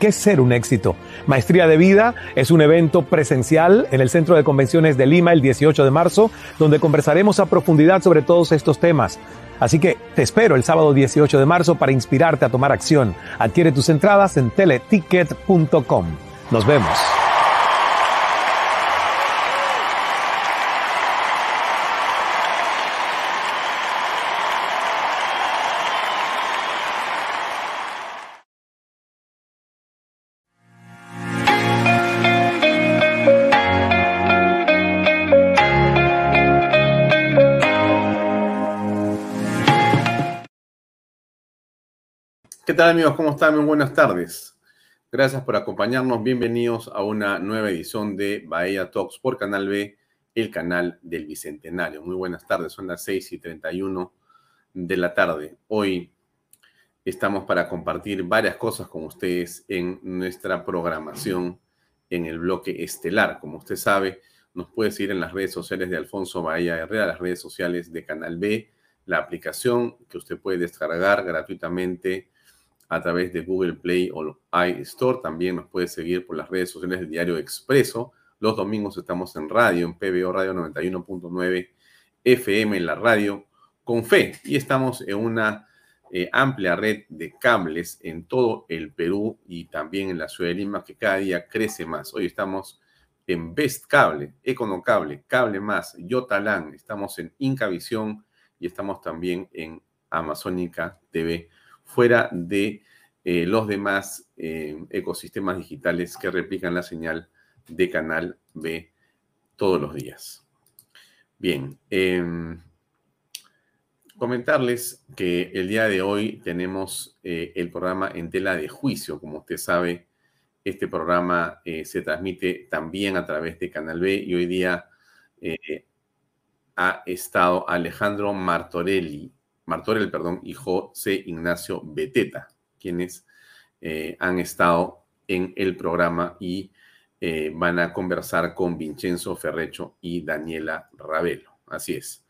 ¿Qué ser un éxito? Maestría de Vida es un evento presencial en el Centro de Convenciones de Lima el 18 de marzo, donde conversaremos a profundidad sobre todos estos temas. Así que te espero el sábado 18 de marzo para inspirarte a tomar acción. Adquiere tus entradas en teleticket.com. Nos vemos. ¿Qué tal amigos? ¿Cómo están? Muy buenas tardes. Gracias por acompañarnos. Bienvenidos a una nueva edición de Bahía Talks por Canal B, el canal del Bicentenario. Muy buenas tardes, son las 6 y 31 de la tarde. Hoy estamos para compartir varias cosas con ustedes en nuestra programación en el bloque estelar. Como usted sabe, nos puede seguir en las redes sociales de Alfonso Bahía Herrera, las redes sociales de Canal B, la aplicación que usted puede descargar gratuitamente a través de Google Play o iStore. También nos puede seguir por las redes sociales del Diario Expreso. Los domingos estamos en radio, en PBO Radio 91.9 FM, en la radio con fe. Y estamos en una eh, amplia red de cables en todo el Perú y también en la ciudad de Lima, que cada día crece más. Hoy estamos en Best Cable, Econocable, Cable Más, Yotalán, estamos en Incavisión y estamos también en Amazónica TV fuera de eh, los demás eh, ecosistemas digitales que replican la señal de Canal B todos los días. Bien, em, comentarles que el día de hoy tenemos eh, el programa en tela de juicio. Como usted sabe, este programa se transmite también a través de Canal B y hoy día ha estado Alejandro Martorelli, Martorell, perdón, y José Ignacio Beteta, quienes eh, han estado en el programa y eh, van a conversar con Vincenzo Ferrecho y Daniela Ravelo. Así es.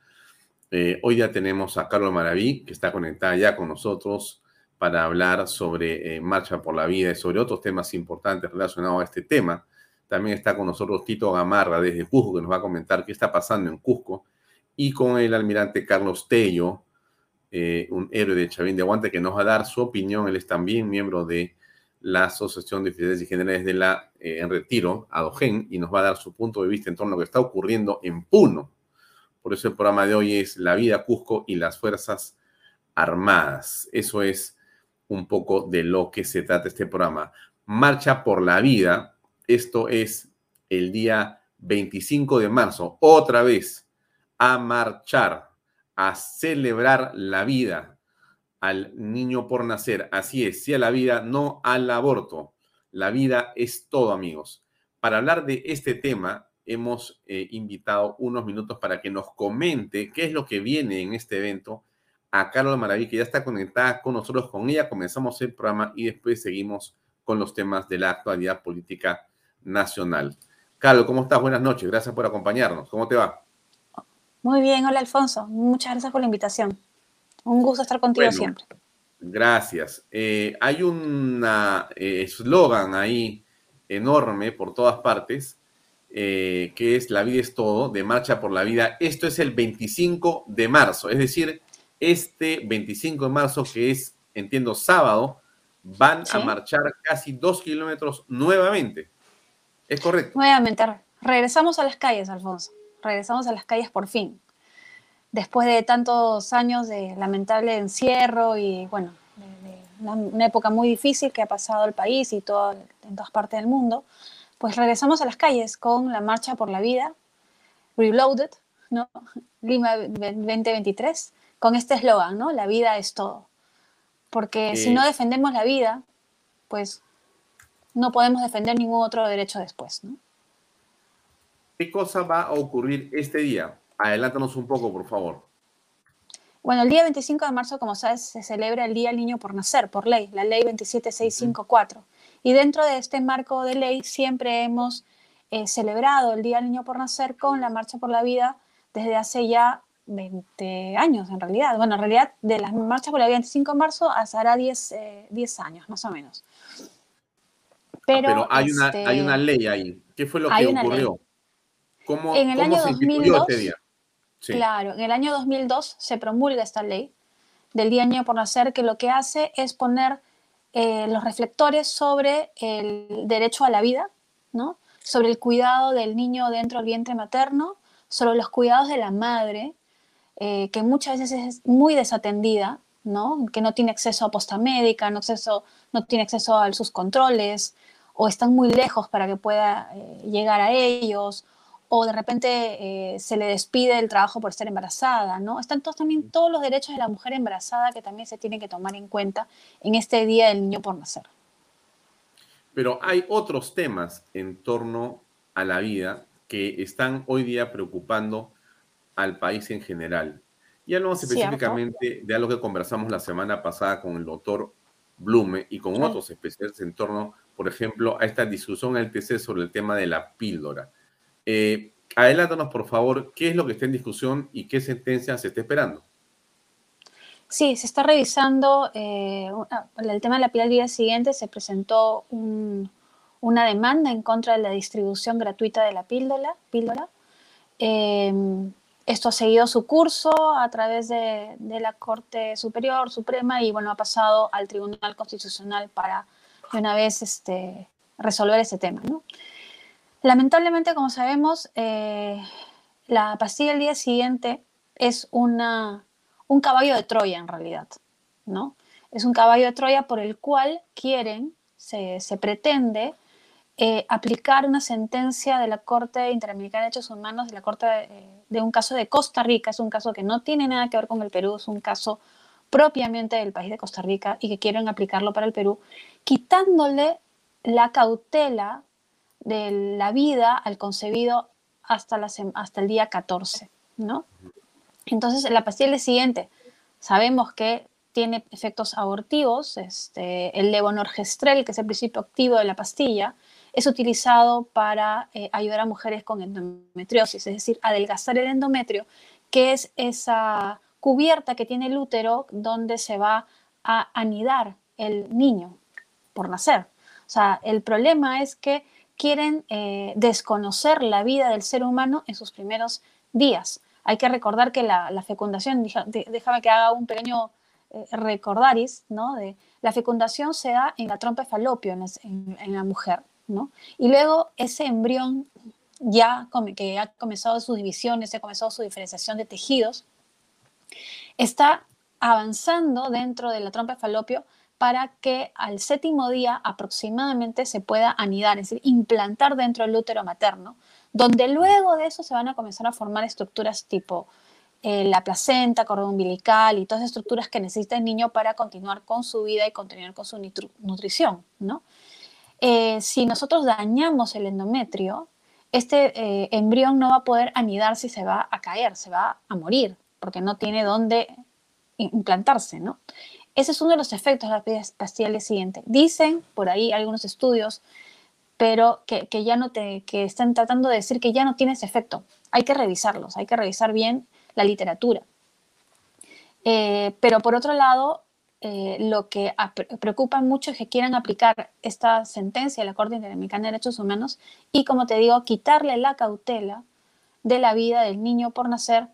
Eh, hoy ya tenemos a Carlos Maraví, que está conectada ya con nosotros para hablar sobre Marcha por la Vida y sobre otros temas importantes relacionados a este tema. También está con nosotros Tito Gamarra desde Cusco, que nos va a comentar qué está pasando en Cusco, y con el almirante Carlos Tello, eh, un héroe de Chavín de Aguante, que nos va a dar su opinión. Él es también miembro de la Asociación de Oficiales y Generales de la eh, en Retiro, ADOGEN, y nos va a dar su punto de vista en torno a lo que está ocurriendo en Puno. Por eso el programa de hoy es La vida Cusco y las Fuerzas Armadas. Eso es un poco de lo que se trata este programa. Marcha por la vida. Esto es el día 25 de marzo. Otra vez a marchar a celebrar la vida al niño por nacer. Así es, sí a la vida, no al aborto. La vida es todo, amigos. Para hablar de este tema, hemos eh, invitado unos minutos para que nos comente qué es lo que viene en este evento a Carlos Maraví, que ya está conectada con nosotros. Con ella comenzamos el programa y después seguimos con los temas de la actualidad política nacional. Carlos, ¿cómo estás? Buenas noches. Gracias por acompañarnos. ¿Cómo te va? Muy bien, hola Alfonso. Muchas gracias por la invitación. Un gusto estar contigo siempre. Gracias. Eh, hay un eh, eslogan ahí enorme por todas partes, eh, que es La vida es todo, de Marcha por la Vida. Esto es el 25 de marzo, es decir, este 25 de marzo, que es, entiendo, sábado, van a marchar casi dos kilómetros nuevamente. ¿Es correcto? Nuevamente, regresamos a las calles, Alfonso regresamos a las calles por fin. Después de tantos años de lamentable encierro y, bueno, de, una, época muy difícil que ha pasado el país y todo, en todas partes del mundo, pues regresamos a las calles con la Marcha por la Vida, Reloaded, ¿no? Lima 2023, con este eslogan, ¿no? La vida es todo. Porque si no defendemos la vida, pues no podemos defender ningún otro derecho después, ¿no? ¿Qué cosa va a ocurrir este día? Adelántanos un poco, por favor. Bueno, el día 25 de marzo, como sabes, se celebra el Día del Niño por Nacer, por ley, la ley 27654. Y dentro de este marco de ley siempre hemos eh, celebrado el Día del Niño por Nacer con la Marcha por la Vida desde hace ya 20 años, en realidad. Bueno, en realidad, de la Marcha por la Vida 25 de marzo hasta 10, 10 eh, años, más o menos. Pero, hay, una, hay una este, ley ahí. ¿Qué fue lo que ocurrió? En el año 2002, este Claro, en el año 2002 se promulga esta ley del Día Niño por Nacer que lo que hace es poner eh, los reflectores sobre el derecho a la vida, ¿no? sobre el cuidado del niño dentro del vientre materno, sobre los cuidados de la madre, eh, que muchas veces es muy desatendida, ¿no? que no tiene acceso a posta médica, no, acceso, no tiene acceso a sus controles, o están muy lejos para que pueda eh, llegar a ellos, o de repente eh, se le despide del trabajo por estar embarazada, ¿no? Están todos, también todos los derechos de la mujer embarazada que también se tienen que tomar en cuenta en este Día del Niño por Nacer. Pero hay otros temas en torno a la vida que están hoy día preocupando al país en general. Y hablamos específicamente de algo que conversamos la semana pasada con el doctor Blume y con otros especialistas en torno, por ejemplo, a esta discusión en el TC sobre el tema de la píldora. Eh, adelántanos, por favor, qué es lo que está en discusión y qué sentencia se está esperando. Sí, se está revisando eh, el tema de la píldora al día siguiente. Se presentó una demanda en contra de la distribución gratuita de la píldora. Em, esto ha seguido su curso a través de, la Corte Superior, Suprema, y bueno, ha pasado al Tribunal Constitucional para de una vez este, resolver ese tema. Lamentablemente, como sabemos, eh, la pastilla el día siguiente es un caballo de Troya en realidad, ¿no? Es un caballo de Troya por el cual quieren, se, se pretende, eh, aplicar una sentencia de la Corte Interamericana de Derechos Humanos, de la Corte de, un caso de Costa Rica, es un caso que no tiene nada que ver con el Perú, es un caso propiamente del país de Costa Rica y que quieren aplicarlo para el Perú, quitándole la cautela de la vida al concebido hasta, hasta el día 14, ¿no? Entonces, la pastilla es siguiente. Sabemos que tiene efectos abortivos, este, el levonorgestrel, que es el principio activo de la pastilla, es utilizado para eh, ayudar a mujeres con endometriosis, es decir, adelgazar el endometrio, que es esa cubierta que tiene el útero donde se va a anidar el niño por nacer. O sea, el problema es que quieren eh, desconocer la vida del ser humano en sus primeros días. Hay que recordar que la, fecundación, déjame que haga un pequeño eh, recordaris, ¿no? De, la fecundación se da en la trompa de falopio en la mujer. Y luego ese embrión ya que ha comenzado sus divisiones, ha comenzado su diferenciación de tejidos, está avanzando dentro de la trompa de falopio para que al séptimo día aproximadamente se pueda anidar, es decir, implantar dentro del útero materno, donde luego de eso se van a comenzar a formar estructuras tipo eh, la placenta, cordón umbilical y todas las estructuras que necesita el niño para continuar con su vida y continuar con su nutrición, ¿no? Eh, si nosotros dañamos el endometrio, este eh, embrión no va a poder anidarse y se va a caer, se va a morir, porque no tiene dónde implantarse, ¿no? Ese es uno de los efectos de la pastilla siguiente. Dicen por ahí algunos estudios, pero que, ya no te, que están tratando de decir que ya no tiene ese efecto. Hay que revisarlos, hay que revisar bien la literatura. Eh, pero por otro lado, eh, lo que preocupa mucho es que quieran aplicar esta sentencia de la Corte Interamericana de Derechos Humanos y, como te digo, quitarle la cautela de la vida del niño por nacer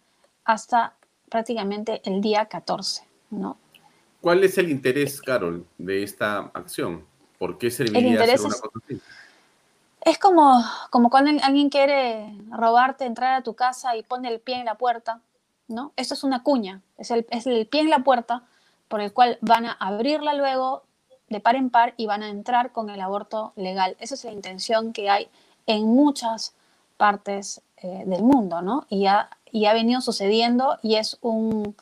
hasta prácticamente el día 14, ¿no? ¿Cuál es el interés, Carol, de esta acción? ¿Por qué serviría hacer una cosa así? Es como, como cuando alguien quiere robarte, entrar a tu casa y pone el pie en la puerta, ¿no? Esto es una cuña, es el, es el pie en la puerta por el cual van a abrirla luego de par en par y van a entrar con el aborto legal. Esa es la intención que hay en muchas partes eh, del mundo, ¿no? Y ha, y ha venido sucediendo y es un,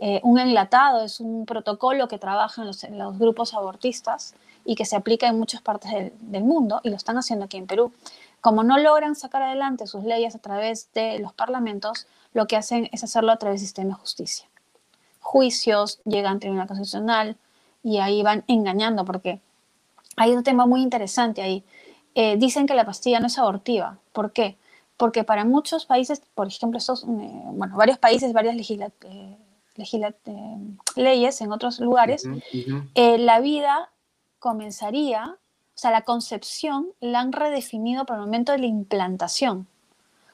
eh, un enlatado, es un protocolo que trabajan los, los, grupos abortistas y que se aplica en muchas partes del, mundo y lo están haciendo aquí en Perú. Como no logran sacar adelante sus leyes a través de los parlamentos, lo que hacen es hacerlo a través del sistema de justicia juicios, llegan al Tribunal Constitucional y ahí van engañando porque hay un tema muy interesante ahí. Eh, dicen que la pastilla no es abortiva. ¿Por qué? Porque para muchos países, por ejemplo, estos, eh, bueno, varios países, varias eh, leyes en otros lugares, la vida comenzaría, o sea, la concepción la han redefinido por el momento de la implantación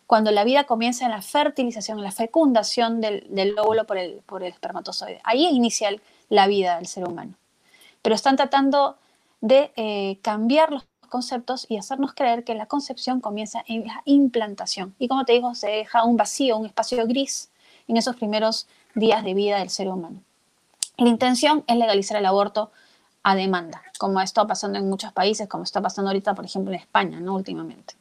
cuando la vida comienza en la fertilización, en la fecundación del, óvulo por el, por el espermatozoide. Ahí inicia la vida del ser humano. Pero están tratando de eh, cambiar los conceptos y hacernos creer que la concepción comienza en la implantación. Y como te digo, se deja un vacío, un espacio gris en esos primeros días de vida del ser humano. La intención es legalizar el aborto a demanda, como ha estado pasando en muchos países, como está pasando ahorita, por ejemplo, en España, ¿no? Últimamente.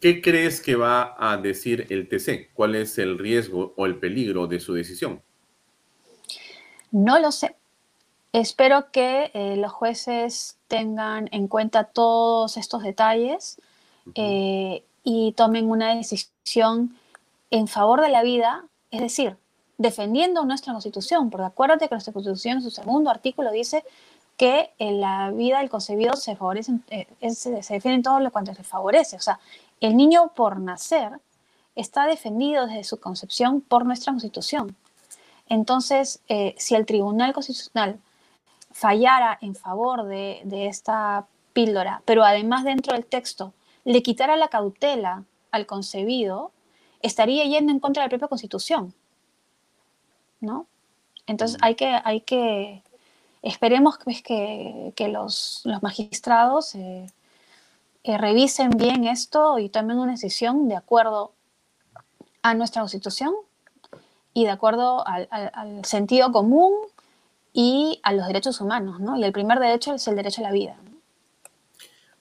¿Qué crees que va a decir el TC? ¿Cuál es el riesgo o el peligro de su decisión? No lo sé. Espero que eh, los jueces tengan en cuenta todos estos detalles eh, y tomen una decisión en favor de la vida, es decir, defendiendo nuestra constitución, porque acuérdate que nuestra constitución en su segundo artículo dice que en la vida del concebido se favorece, eh, se, defiende todo lo cuanto se favorece. O sea, el niño por nacer está defendido desde su concepción por nuestra constitución. Entonces, si el Tribunal Constitucional fallara en favor de, esta píldora, pero además dentro del texto le quitara la cautela al concebido, estaría yendo en contra de la propia constitución. ¿No? Entonces hay que, hay que esperemos pues, que, que los, magistrados eh, eh, revisen bien esto y tomen una decisión de acuerdo a nuestra constitución y de acuerdo al sentido común y a los derechos humanos, ¿no? Y el primer derecho es el derecho a la vida.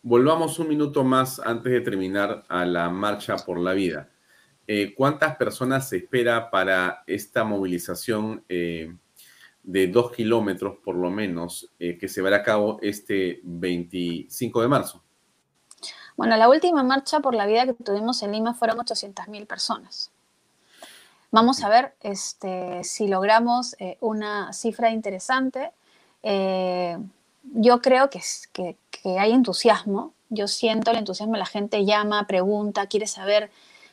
Volvamos un minuto más antes de terminar a la marcha por la vida. Eh, ¿Cuántas personas se espera para esta movilización eh, de dos kilómetros, por lo menos, eh, que se verá a cabo este 25 de marzo? Bueno, la última marcha por la vida que tuvimos en Lima fueron 800.000 personas. Vamos a ver este, si logramos una cifra interesante. Yo creo que, que, hay entusiasmo. Yo siento el entusiasmo. La gente llama, pregunta, quiere saber.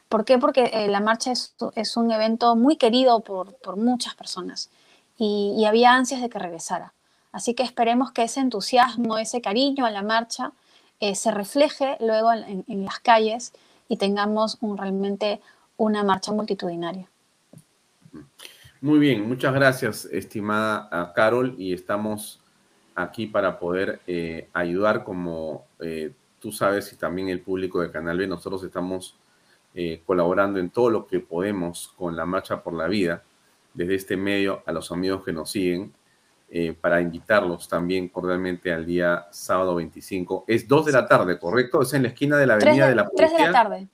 ¿Por qué? Porque eh, la marcha es, es, un evento muy querido por, por muchas personas y, había ansias de que regresara. Así que esperemos que ese entusiasmo, ese cariño a la marcha se refleje luego en, en, las calles y tengamos un, realmente una marcha multitudinaria. Muy bien, muchas gracias, estimada Carol, y estamos aquí para poder eh, ayudar como eh, tú sabes y también el público de Canal B. Nosotros estamos eh, colaborando en todo lo que podemos con la Marcha por la Vida, desde este medio a los amigos que nos siguen, para invitarlos también cordialmente al día sábado 25. Es 2 de la tarde, ¿correcto? Es en la esquina de la Avenida de la Policía. 3 de la tarde.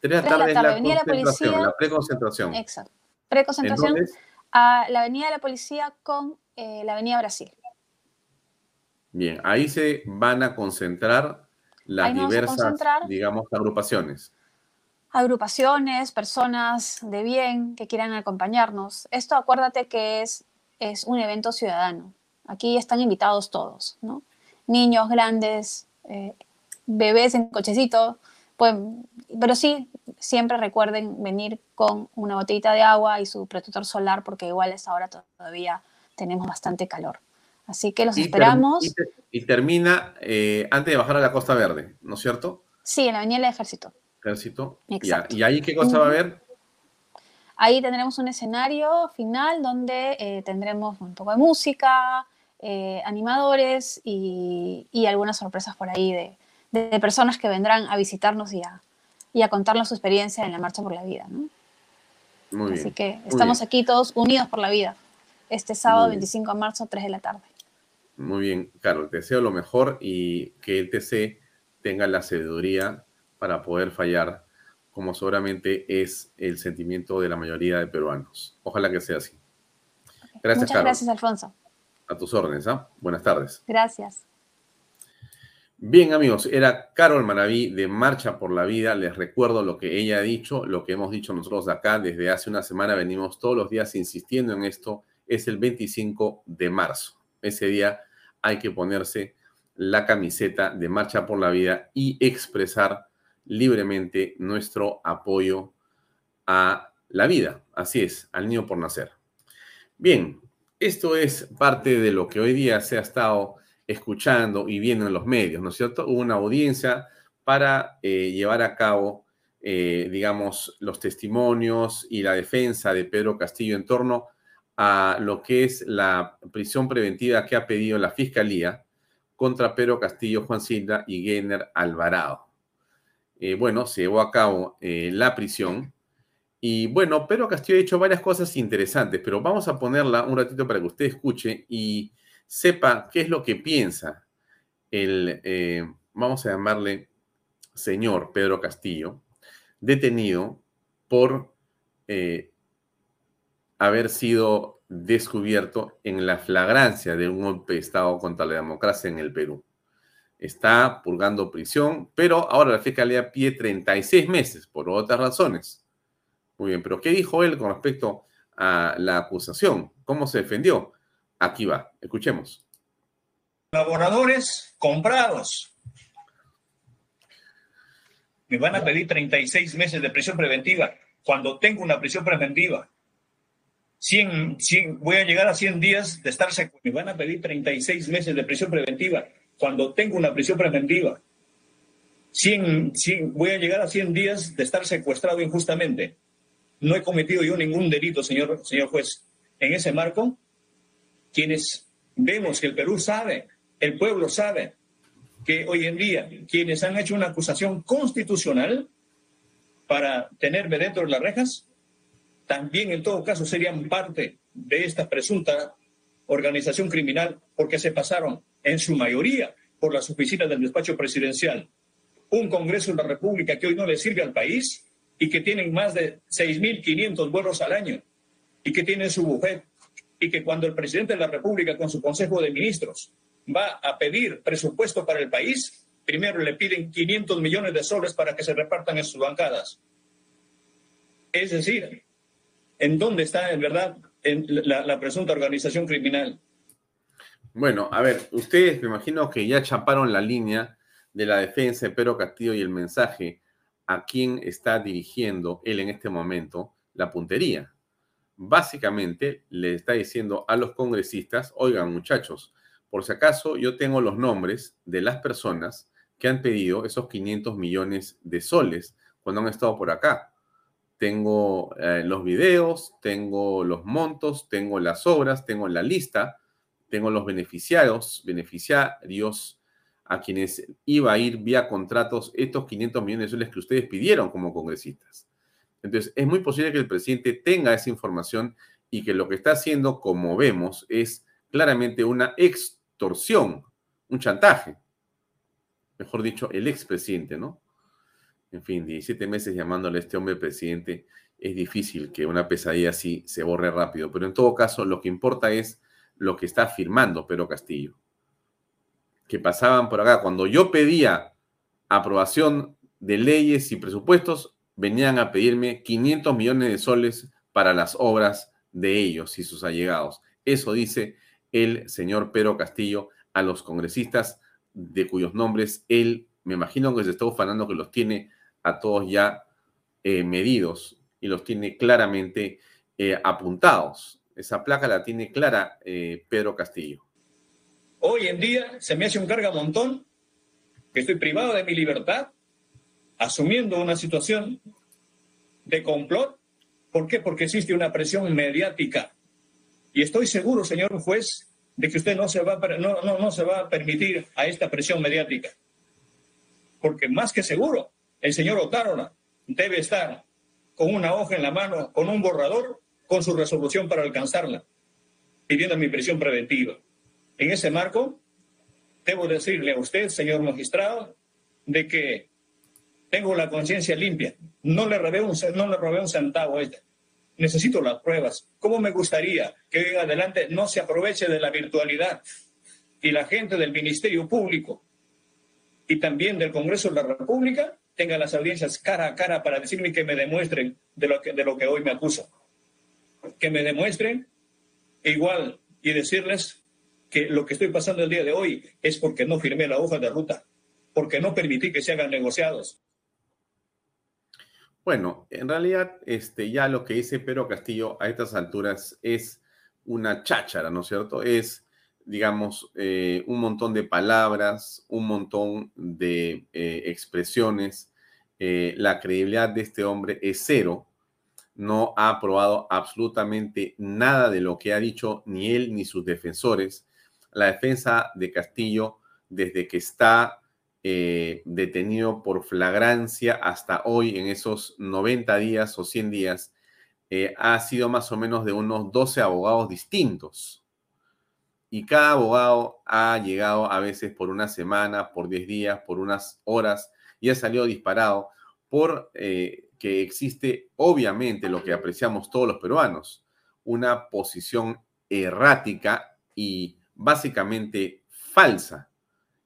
3 de la tarde, es la, concentración, la preconcentración. Exacto preconcentración a la Avenida de la Policía con eh, la Avenida Brasil. Bien, ahí se van a concentrar las diversas, digamos, agrupaciones. Agrupaciones, personas de bien que quieran acompañarnos. Esto acuérdate que es, es un evento ciudadano. Aquí están invitados todos, ¿no? Niños, grandes, eh, bebés en cochecito, pues, pero sí, siempre recuerden venir con una botellita de agua y su protector solar porque igual es ahora todavía tenemos bastante calor. Así que los esperamos. y, termina eh, antes de bajar a la Costa Verde, ¿no es cierto? Sí, en la Avenida del Ejército. Ejército. ¿Y ahí qué cosa va a haber? Ahí tendremos un escenario final donde eh, tendremos un poco de música, eh, animadores y, y, algunas sorpresas por ahí de, de personas que vendrán a visitarnos y a, y a contarnos su experiencia en la Marcha por la Vida. ¿no? Muy Así que estamos aquí todos unidos por la vida. Este sábado 25 de marzo, 3 de la tarde. Muy bien, Carol, te deseo lo mejor y que el TC tenga la sabiduría para poder fallar, como seguramente es el sentimiento de la mayoría de peruanos. Ojalá que sea así. Gracias, Muchas gracias, Alfonso. A tus órdenes, ¿ah? Buenas tardes. Gracias. Bien, amigos, era Carol Maraví de Marcha por la Vida. Les recuerdo lo que ella ha dicho, lo que hemos dicho nosotros acá desde hace una semana. Venimos todos los días insistiendo en esto. Es el 25 de marzo. Ese día hay que ponerse la camiseta de Marcha por la Vida y expresar libremente nuestro apoyo a la vida. Así es, al niño por nacer. Bien, esto es parte de lo que hoy día se ha estado escuchando y viendo en los medios, ¿no es cierto? Hubo una audiencia para eh, llevar a cabo, eh, digamos, los testimonios y la defensa de Pedro Castillo en torno a lo que es la prisión preventiva que ha pedido la Fiscalía contra Pedro Castillo, Juan Silva y Gener Alvarado. Eh, bueno, se llevó a cabo la prisión. Y bueno, Pedro Castillo ha hecho varias cosas interesantes, pero vamos a ponerla un ratito para que usted escuche y sepa qué es lo que piensa el, eh, vamos a llamarle señor Pedro Castillo, detenido por eh, haber sido descubierto en la flagrancia de un golpe de Estado contra la democracia en el Perú. Está purgando prisión, pero ahora la fiscalía pide 36 meses por otras razones. Muy bien, pero ¿qué dijo él con respecto a la acusación? ¿Cómo se defendió? Aquí va, escuchemos. Colaboradores comprados. Me van a pedir 36 meses de prisión preventiva cuando tengo una prisión preventiva 100, 100, voy a llegar a 100 días de estar secuestrado. Me van a pedir 36 meses de prisión preventiva cuando tengo una prisión preventiva. 100, 100, voy a llegar a 100 días de estar secuestrado injustamente. No he cometido yo ningún delito, señor, señor juez. En ese marco, quienes vemos que el Perú sabe, el pueblo sabe, que hoy en día quienes han hecho una acusación constitucional para tenerme dentro de las rejas también en todo caso serían parte de esta presunta organización criminal porque se pasaron en su mayoría por las oficinas del despacho presidencial. Un Congreso de la República que hoy no le sirve al país y que tienen más de 6.500 vuelos al año y que tiene su bufet y que cuando el presidente de la República con su Consejo de Ministros va a pedir presupuesto para el país, primero le piden 500 millones de soles para que se repartan en sus bancadas. Es decir, en dónde está en verdad la, presunta organización criminal. Bueno, a ver, ustedes me imagino que ya chaparon la línea de la defensa de Pedro Castillo y el mensaje a quién está dirigiendo él en este momento la puntería. Básicamente le está diciendo a los congresistas, oigan muchachos, por si acaso yo tengo los nombres de las personas que han pedido esos 500 millones de soles cuando han estado por acá tengo eh, los videos, tengo los montos, tengo las obras, tengo la lista, tengo los beneficiarios, beneficiarios a quienes iba a ir vía contratos estos 500 millones de soles que ustedes pidieron como congresistas. Entonces, es muy posible que el presidente tenga esa información y que lo que está haciendo, como vemos, es claramente una extorsión, un chantaje. Mejor dicho, el expresidente, ¿no? en fin, 17 meses llamándole a este hombre presidente, es difícil que una pesadilla así se borre rápido. Pero en todo caso, lo que importa es lo que está firmando Pedro Castillo. Que pasaban por acá. Cuando yo pedía aprobación de leyes y presupuestos, venían a pedirme 500 millones de soles para las obras de ellos y sus allegados. Eso dice el señor Pedro Castillo a los congresistas de cuyos nombres él, me imagino que se está ufanando que los tiene a todos ya eh, medidos y los tiene claramente eh, apuntados. Esa placa la tiene clara eh, Pedro Castillo. Hoy en día se me hace un carga montón que estoy privado de mi libertad, asumiendo una situación de complot. ¿Por qué? Porque existe una presión mediática. Y estoy seguro, señor juez, de que usted no se va, no, no, no se va a permitir a esta presión mediática. Porque más que seguro, el señor Otárola debe estar con una hoja en la mano, con un borrador, con su resolución para alcanzarla, pidiendo mi prisión preventiva. En ese marco, debo decirle a usted, señor magistrado, de que tengo la conciencia limpia. No le robé un, no le robé un centavo a este. Necesito las pruebas. ¿Cómo me gustaría que en adelante no se aproveche de la virtualidad y la gente del Ministerio Público y también del Congreso de la República tengan las audiencias cara a cara para decirme que me demuestren de lo que, de lo que hoy me acuso. Que me demuestren igual y decirles que lo que estoy pasando el día de hoy es porque no firmé la hoja de ruta, porque no permití que se hagan negociados. Bueno, en realidad, este, ya lo que dice Pedro Castillo a estas alturas es una cháchara, ¿no es cierto? Es, digamos, eh, un montón de palabras, un montón de eh, expresiones eh, la credibilidad de este hombre es cero. No ha probado absolutamente nada de lo que ha dicho ni él ni sus defensores. La defensa de Castillo, desde que está eh, detenido por flagrancia hasta hoy, en esos 90 días o 100 días, eh, ha sido más o menos de unos 12 abogados distintos. Y cada abogado ha llegado a veces por una semana, por 10 días, por unas horas y ha salido disparado por eh, que existe obviamente lo que apreciamos todos los peruanos, una posición errática y básicamente falsa.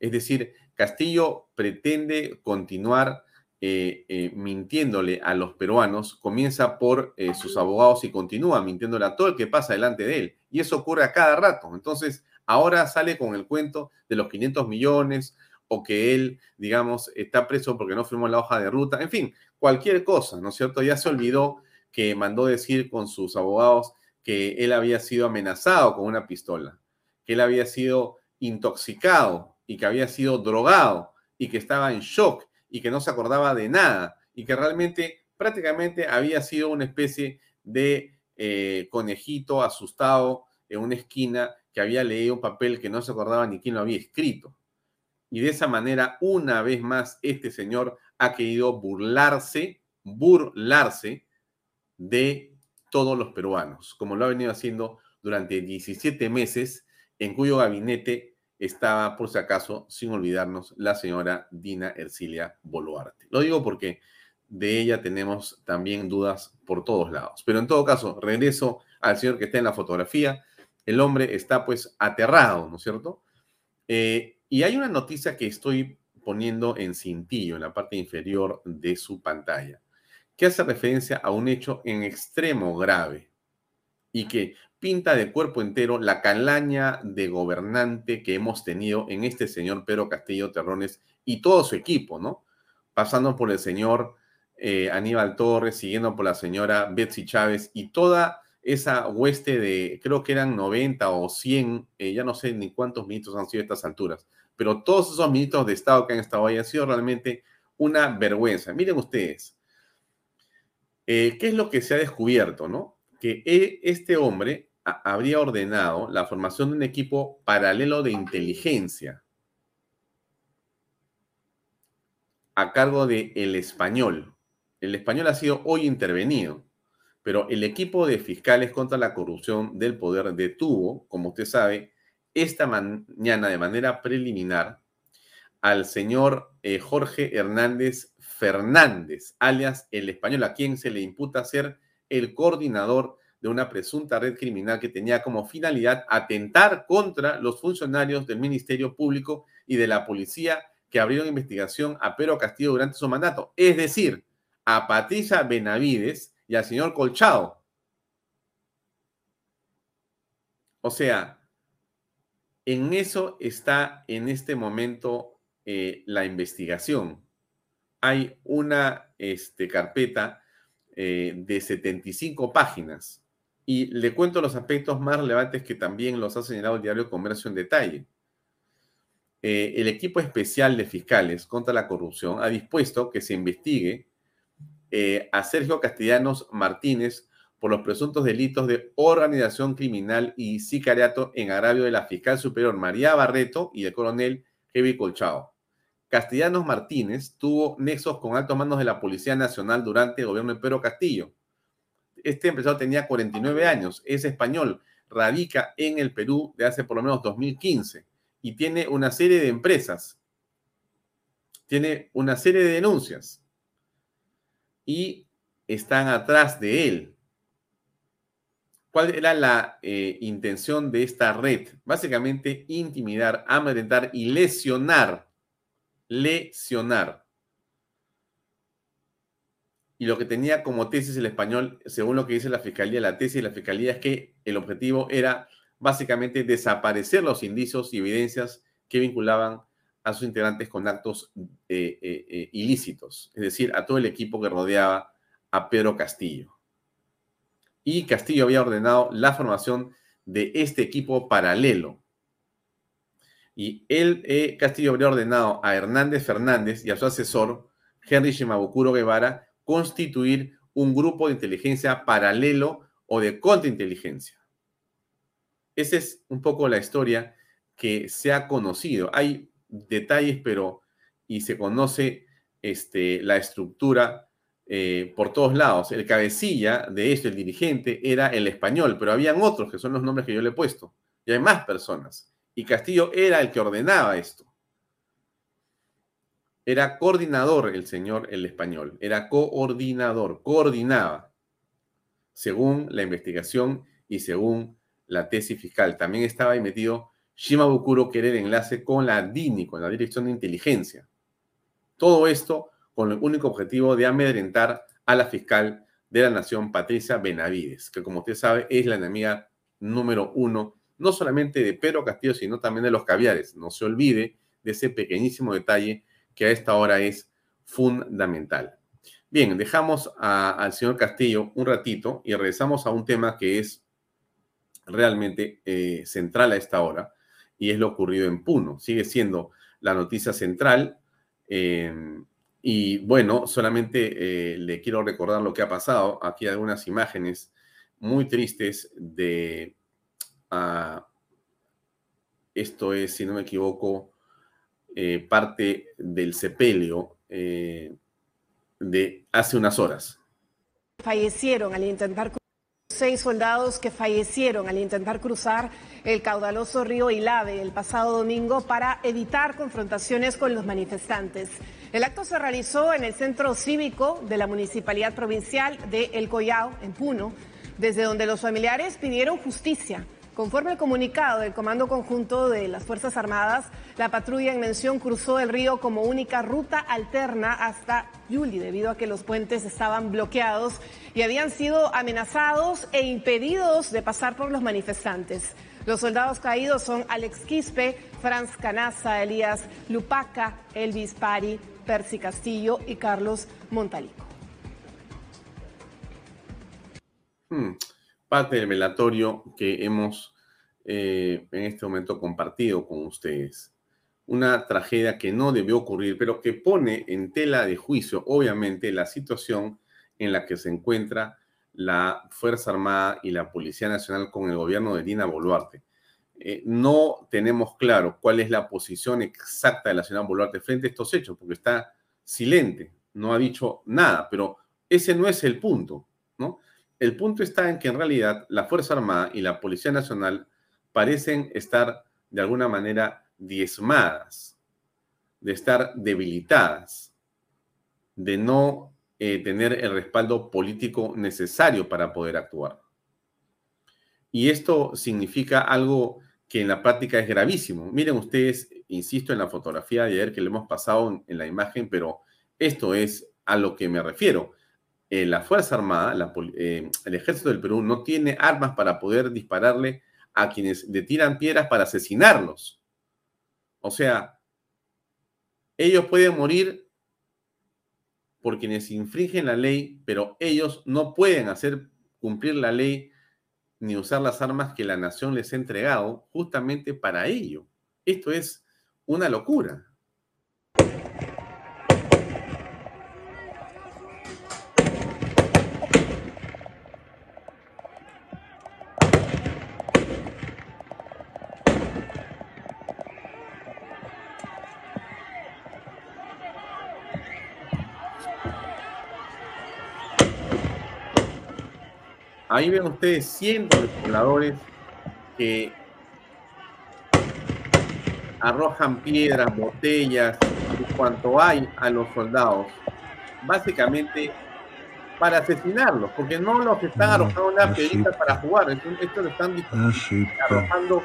Es decir, Castillo pretende continuar eh, eh, mintiéndole a los peruanos, comienza por eh, sus abogados y continúa mintiéndole a todo el que pasa delante de él. Y eso ocurre a cada rato. Entonces, ahora sale con el cuento de los 500 millones o que él, digamos, está preso porque no firmó la hoja de ruta. En fin, cualquier cosa, ¿no es cierto? Ya se olvidó que mandó decir con sus abogados que él había sido amenazado con una pistola, que él había sido intoxicado y que había sido drogado y que estaba en shock y que no se acordaba de nada y que realmente prácticamente había sido una especie de eh, conejito asustado en una esquina que había leído un papel que no se acordaba ni quién lo había escrito. Y de esa manera, una vez más, este señor ha querido burlarse, burlarse de todos los peruanos, como lo ha venido haciendo durante 17 meses, en cuyo gabinete estaba, por si acaso, sin olvidarnos, la señora Dina Ercilia Boluarte. Lo digo porque de ella tenemos también dudas por todos lados. Pero en todo caso, regreso al señor que está en la fotografía. El hombre está pues aterrado, ¿no es cierto? Eh, y hay una noticia que estoy poniendo en cintillo, en la parte inferior de su pantalla, que hace referencia a un hecho en extremo grave y que pinta de cuerpo entero la calaña de gobernante que hemos tenido en este señor Pedro Castillo Terrones y todo su equipo, ¿no? Pasando por el señor eh, Aníbal Torres, siguiendo por la señora Betsy Chávez y toda esa hueste de, creo que eran 90 o 100, eh, ya no sé ni cuántos ministros han sido a estas alturas, pero todos esos ministros de Estado que han estado ahí han sido realmente una vergüenza. Miren ustedes, eh, ¿qué es lo que se ha descubierto, no? Que este hombre habría ordenado la formación de un equipo paralelo de inteligencia a cargo de el español. El español ha sido hoy intervenido, pero el equipo de fiscales contra la corrupción del poder detuvo, como usted sabe, esta mañana de manera preliminar al señor eh, Jorge Hernández Fernández, alias el español, a quien se le imputa ser el coordinador de una presunta red criminal que tenía como finalidad atentar contra los funcionarios del Ministerio Público y de la policía que abrieron investigación a Pedro Castillo durante su mandato, es decir, a Patricia Benavides y al señor Colchado. O sea, en eso está en este momento eh, la investigación. Hay una este, carpeta eh, de 75 páginas y le cuento los aspectos más relevantes que también los ha señalado el diario Comercio en detalle. Eh, el equipo especial de fiscales contra la corrupción ha dispuesto que se investigue a Sergio Castellanos Martínez por los presuntos delitos de organización criminal y sicariato en agravio de la fiscal superior María Barreto y del coronel Heavy Colchao. Castellanos Martínez tuvo nexos con altos mandos de la Policía Nacional durante el gobierno de Pedro Castillo este empresario tenía 49 años, es español, radica en el Perú de hace por lo menos 2015 y tiene una serie de empresas, tiene una serie de denuncias y están atrás de él. ¿Cuál era la eh, intención de esta red? Básicamente intimidar, amedrentar y lesionar, lesionar y lo que tenía como tesis el español, según lo que dice la fiscalía, la tesis de la fiscalía es que el objetivo era básicamente desaparecer los indicios y evidencias que vinculaban a sus integrantes con actos eh, eh, ilícitos, es decir, a todo el equipo que rodeaba a Pedro Castillo. Y Castillo había ordenado la formación de este equipo paralelo. Y él, Castillo, habría ordenado a Hernández Fernández y a su asesor, Henry Shimabukuro Guevara, constituir un grupo de inteligencia paralelo o de contrainteligencia. Esa es un poco la historia que se ha conocido. Hay detalles, pero y se conoce este, la estructura eh, por todos lados. El cabecilla de esto, el dirigente, era el español, pero habían otros que son los nombres que yo le he puesto. Y hay más personas. Y Castillo era el que ordenaba esto. Era coordinador el señor el español, era coordinador, coordinaba, según la investigación y según la tesis fiscal también estaba ahí metido Shimabukuro, que era el enlace con la DINI, con la Dirección de Inteligencia. Todo esto con el único objetivo de amedrentar a la fiscal de la Nación, Patricia Benavides, que como usted sabe es la enemiga número uno, no solamente de Pedro Castillo, sino también de los caviares. No se olvide de ese pequeñísimo detalle que a esta hora es fundamental. Bien, dejamos al señor Castillo un ratito y regresamos a un tema que es realmente eh, central a esta hora y es lo ocurrido en Puno. Sigue siendo la noticia central. Em, y bueno, solamente eh, le quiero recordar lo que ha pasado. Aquí hay algunas imágenes muy tristes de... Ah, esto es, si no me equivoco, eh, parte del sepelio eh, de hace unas horas. Fallecieron al intentar seis soldados que fallecieron al intentar cruzar el caudaloso río Ilave el pasado domingo para evitar confrontaciones con los manifestantes. El acto se realizó en el centro cívico de la Municipalidad Provincial de El Collao, en Puno, desde donde los familiares pidieron justicia. Conforme al comunicado del Comando Conjunto de las Fuerzas Armadas, la patrulla en mención cruzó el río como única ruta alterna hasta Yuli, debido a que los puentes estaban bloqueados y habían sido amenazados e impedidos de pasar por los manifestantes. Los soldados caídos son Alex Quispe, Franz Canaza, Elías Lupaca, Elvis Pari, Percy Castillo y Carlos Montalico. Hmm. Parte del velatorio que hemos eh, en este momento compartido con ustedes. Una tragedia que no debió ocurrir, pero que pone en tela de juicio, obviamente, la situación en la que se encuentra la Fuerza Armada y la Policía Nacional con el gobierno de Dina Boluarte. Eh, no tenemos claro cuál es la posición exacta de la señora Boluarte frente a estos hechos, porque está silente, no ha dicho nada, pero ese no es el punto, ¿no? El punto está en que en realidad la Fuerza Armada y la Policía Nacional parecen estar de alguna manera diezmadas, de estar debilitadas, de no eh, tener el respaldo político necesario para poder actuar. Y esto significa algo que en la práctica es gravísimo. Miren ustedes, insisto en la fotografía de ayer que le hemos pasado en, la imagen, pero esto es a lo que me refiero. Eh, la Fuerza Armada, eh, el Ejército del Perú no tiene armas para poder dispararle a quienes le tiran piedras para asesinarlos. O sea, ellos pueden morir por quienes infringen la ley, pero ellos no pueden hacer cumplir la ley ni usar las armas que la nación les ha entregado justamente para ello. Esto es una locura. Ahí ven ustedes cientos de pobladores que arrojan piedras, botellas y cuanto hay a los soldados, básicamente para asesinarlos, porque no los están arrojando una piedrita para jugar, esto lo están ah, arrojando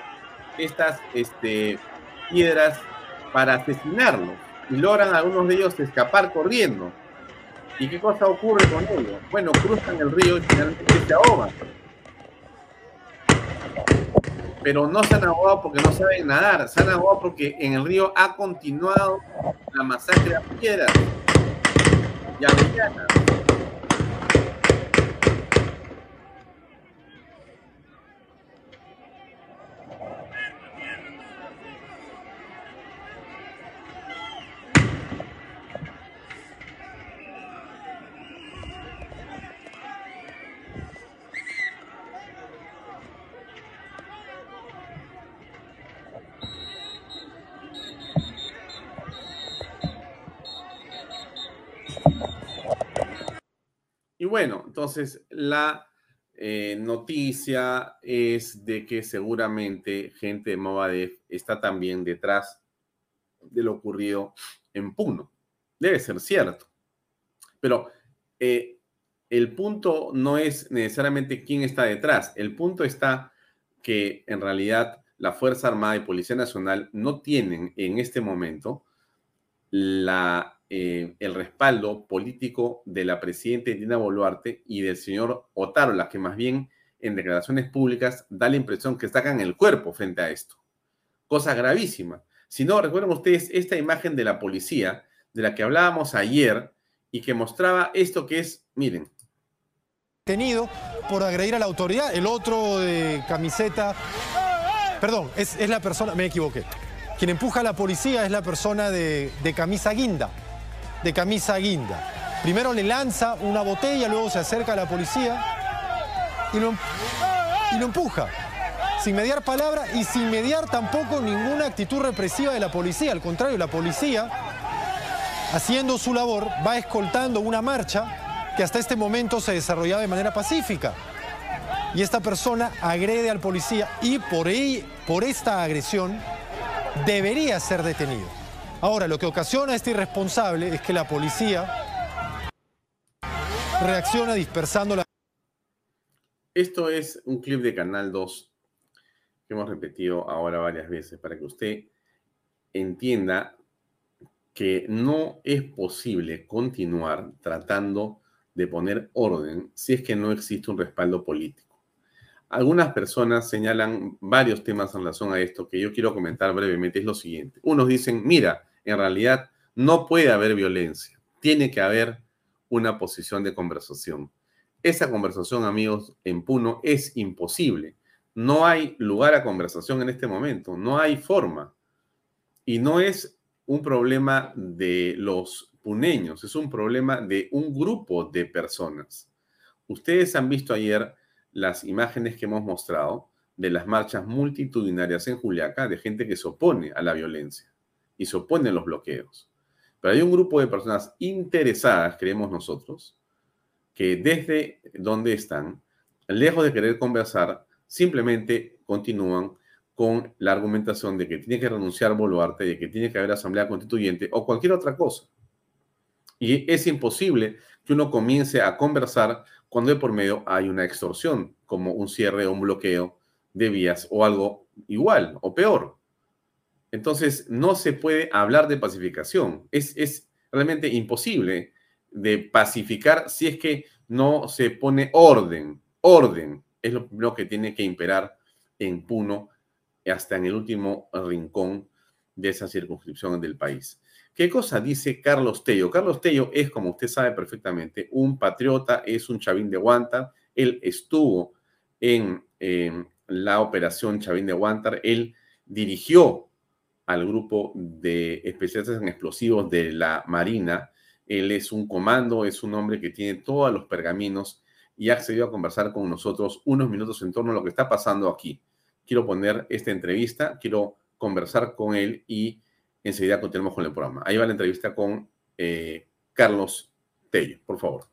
estas este, piedras para asesinarlos y logran algunos de ellos escapar corriendo. ¿Y qué cosa ocurre con ellos? Bueno, cruzan el río y finalmente se ahogan. Pero no se han ahogado porque no saben nadar, se han ahogado porque en el río ha continuado la masacre a piedras y avellanas. Bueno, entonces la eh, noticia es de que seguramente gente de Movadef está también detrás de lo ocurrido en Puno. Debe ser cierto. Pero eh, el punto no es necesariamente quién está detrás, el punto está que en realidad la Fuerza Armada y Policía Nacional no tienen en este momento la, eh, el respaldo político de la presidenta Dina Boluarte y del señor Otárola, que más bien en declaraciones públicas da la impresión que sacan el cuerpo frente a esto. Cosa gravísima. Si no, recuerden ustedes esta imagen de la policía de la que hablábamos ayer y que mostraba esto que es, miren. Tenido por agredir a la autoridad, el otro de camiseta, perdón, es, es la persona, me equivoqué. Quien empuja a la policía es la persona de, de camisa guinda, de camisa guinda. Primero le lanza una botella, luego se acerca a la policía y lo, y lo empuja sin mediar palabra y sin mediar tampoco ninguna actitud represiva de la policía. Al contrario, la policía, haciendo su labor, va escoltando una marcha que hasta este momento se desarrollaba de manera pacífica. Y esta persona agrede al policía y por, por esta agresión debería ser detenido. Ahora, lo que ocasiona este irresponsable es que la policía reacciona dispersando la... Esto es un clip de Canal 2 que hemos repetido ahora varias veces para que usted entienda que no es posible continuar tratando de poner orden si es que no existe un respaldo político. Algunas personas señalan varios temas en relación a esto que yo quiero comentar brevemente. Es lo siguiente. Unos dicen, mira, en realidad no puede haber violencia, tiene que haber una posición de conversación. Esa conversación, amigos, en Puno es imposible no hay lugar a conversación en este momento, no hay forma. Y no es un problema de los puneños, es un problema de un grupo de personas. Ustedes han visto ayer las imágenes que hemos mostrado de las marchas multitudinarias en Juliaca de gente que se opone a la violencia y se opone a los bloqueos. Pero hay un grupo de personas interesadas, creemos nosotros, que desde donde están, lejos de querer conversar, simplemente continúan con la argumentación de que tiene que renunciar Boluarte, de que tiene que haber asamblea constituyente o cualquier otra cosa. Y es imposible que uno comience a conversar cuando de por medio hay una extorsión, como un cierre o un bloqueo de vías o algo igual o peor. Entonces, no se puede hablar de pacificación. Es, es realmente imposible de pacificar si es que no se pone orden, orden es lo que tiene que imperar en Puno, hasta en el último rincón de esa circunscripción del país. ¿Qué cosa dice Carlos Tello? Carlos Tello es, como usted sabe perfectamente, un patriota, es un chavín de Guantar. Él estuvo en la operación Chavín de Guantar. Él dirigió al grupo de especialistas en explosivos de la Marina. Él es un comando, es un hombre que tiene todos los pergaminos y ha accedido a conversar con nosotros unos minutos en torno a lo que está pasando aquí. Quiero poner esta entrevista, quiero conversar con él y enseguida continuamos con el programa. Ahí va la entrevista con eh, Carlos Tello, por favor.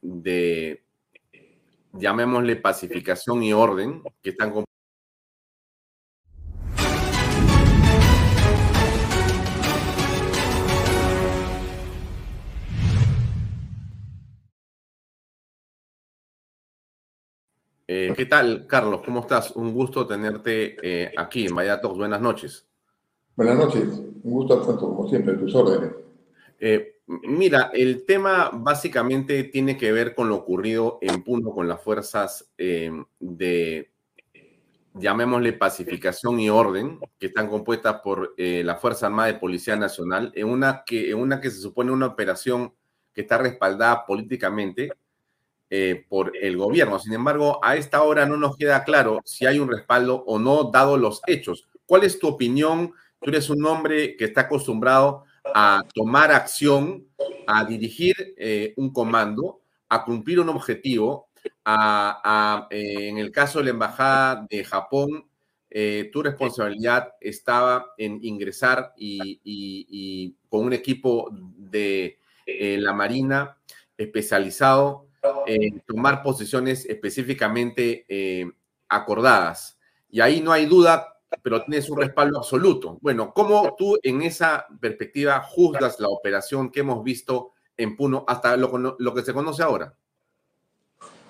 De, llamémosle pacificación y orden, que están Eh, ¿Qué tal, Carlos? ¿Cómo estás? Un gusto tenerte eh, aquí en Vallatos. Buenas noches. Buenas noches. Un gusto, Alfonso, como siempre, tus órdenes. Eh, mira, el tema básicamente tiene que ver con lo ocurrido en Puno con las fuerzas de, llamémosle pacificación y orden, que están compuestas por la Fuerza Armada de Policía Nacional, en una, que, en una que se supone una operación que está respaldada políticamente eh, por el gobierno. Sin embargo, a esta hora no nos queda claro si hay un respaldo o no, dado los hechos. ¿Cuál es tu opinión? Tú eres un hombre que está acostumbrado a tomar acción, a dirigir eh, un comando, a cumplir un objetivo. A, eh, en el caso de la Embajada de Japón, tu responsabilidad estaba en ingresar y con un equipo de la Marina especializado tomar posiciones específicamente eh, acordadas. Y ahí no hay duda, pero tienes un respaldo absoluto. Bueno, ¿cómo tú en esa perspectiva juzgas la operación que hemos visto en Puno hasta lo, lo que se conoce ahora?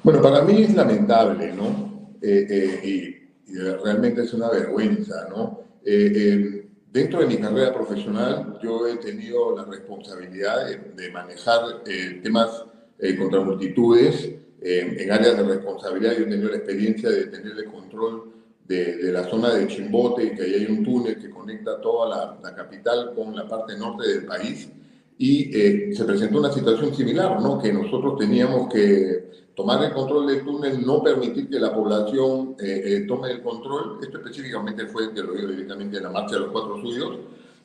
Bueno, para mí es lamentable, ¿no? Eh, eh, y, realmente es una vergüenza, ¿no? Eh, dentro de mi carrera profesional, yo he tenido la responsabilidad de, manejar temas contra multitudes en áreas de responsabilidad. Yo he tenido la experiencia de tener el control de, la zona de Chimbote, que ahí hay un túnel que conecta toda la, capital con la parte norte del país. Y se presentó una situación similar, ¿no? Que nosotros teníamos que tomar el control del túnel, no permitir que la población eh, eh, tome el control. Esto específicamente fue, que lo digo directamente, en la marcha de los cuatro suyos.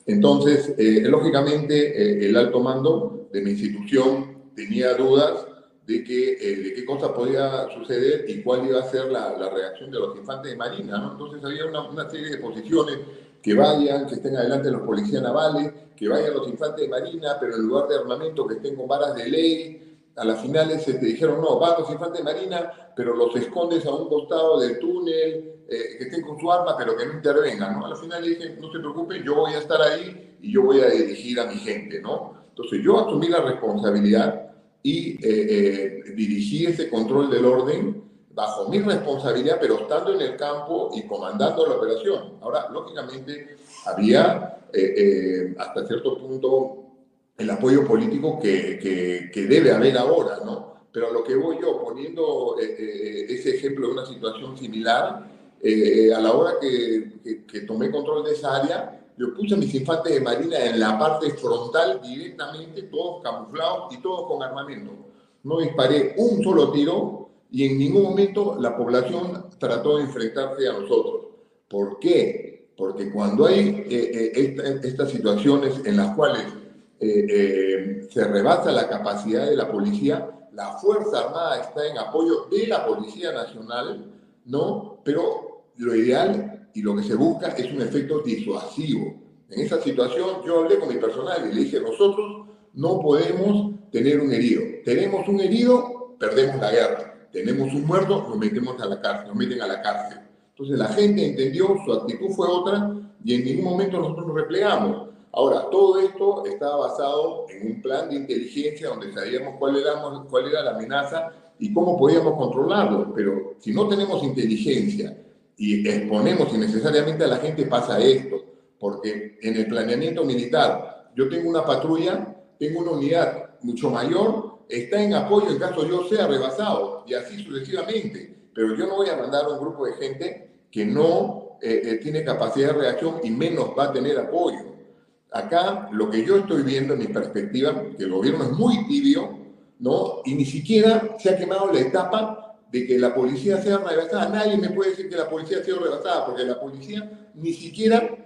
Entonces, eh, lógicamente, el alto mando de mi institución tenía dudas de, que, de qué cosa podía suceder y cuál iba a ser la, la reacción de los infantes de Marina. Entonces, había una, una serie de posiciones que vayan, que estén adelante los policías navales, que vayan los infantes de Marina, pero en lugar de armamento que estén con varas de ley, a las finales te dijeron, no, van los infantes de marina, pero los escondes a un costado del túnel, eh, que estén con su arma, pero que no intervengan, ¿no? A la final le dije, no se preocupen, yo voy a estar ahí y yo voy a dirigir a mi gente, ¿no? Entonces yo asumí la responsabilidad y eh, eh, dirigí ese control del orden bajo mi responsabilidad, pero estando en el campo y comandando la operación. Ahora, lógicamente, había hasta cierto punto el apoyo político que, que, debe haber ahora, ¿no? Pero a lo que voy yo, poniendo eh, eh, ese ejemplo de una situación similar, eh, a la hora que, que, tomé control de esa área, yo puse mis infantes de marina en la parte frontal directamente, todos camuflados y todos con armamento. No disparé un solo tiro y en ningún momento la población trató de enfrentarse a nosotros. ¿Por qué? Porque cuando hay estas situaciones en las cuales eh, eh, se rebasa la capacidad de la policía, la Fuerza Armada está en apoyo de la Policía Nacional, ¿no? Pero lo ideal y lo que se busca es un efecto disuasivo. En esa situación yo hablé con mi personal y le dije, nosotros no podemos tener un herido. Tenemos un herido, perdemos la guerra. Tenemos un muerto, nos metemos a la cárcel, nos meten a la cárcel. Entonces la gente entendió, su actitud fue otra y en ningún momento nosotros nos replegamos. Ahora, todo esto estaba basado en un plan de inteligencia donde sabíamos cuál era, cuál era la amenaza y cómo podíamos controlarlo. Pero si no tenemos inteligencia y exponemos innecesariamente a la gente, pasa esto. Porque en el planeamiento militar, yo tengo una patrulla, tengo una unidad mucho mayor, está en apoyo en caso yo sea rebasado y así sucesivamente. Pero yo no voy a mandar a un grupo de gente que no eh, eh, tiene capacidad de reacción y menos va a tener apoyo. Acá lo que yo estoy viendo en mi perspectiva, que el gobierno es muy tibio, ¿no? Y ni siquiera se ha quemado la etapa de que la policía sea rebasada. Nadie me puede decir que la policía ha sido porque la policía ni siquiera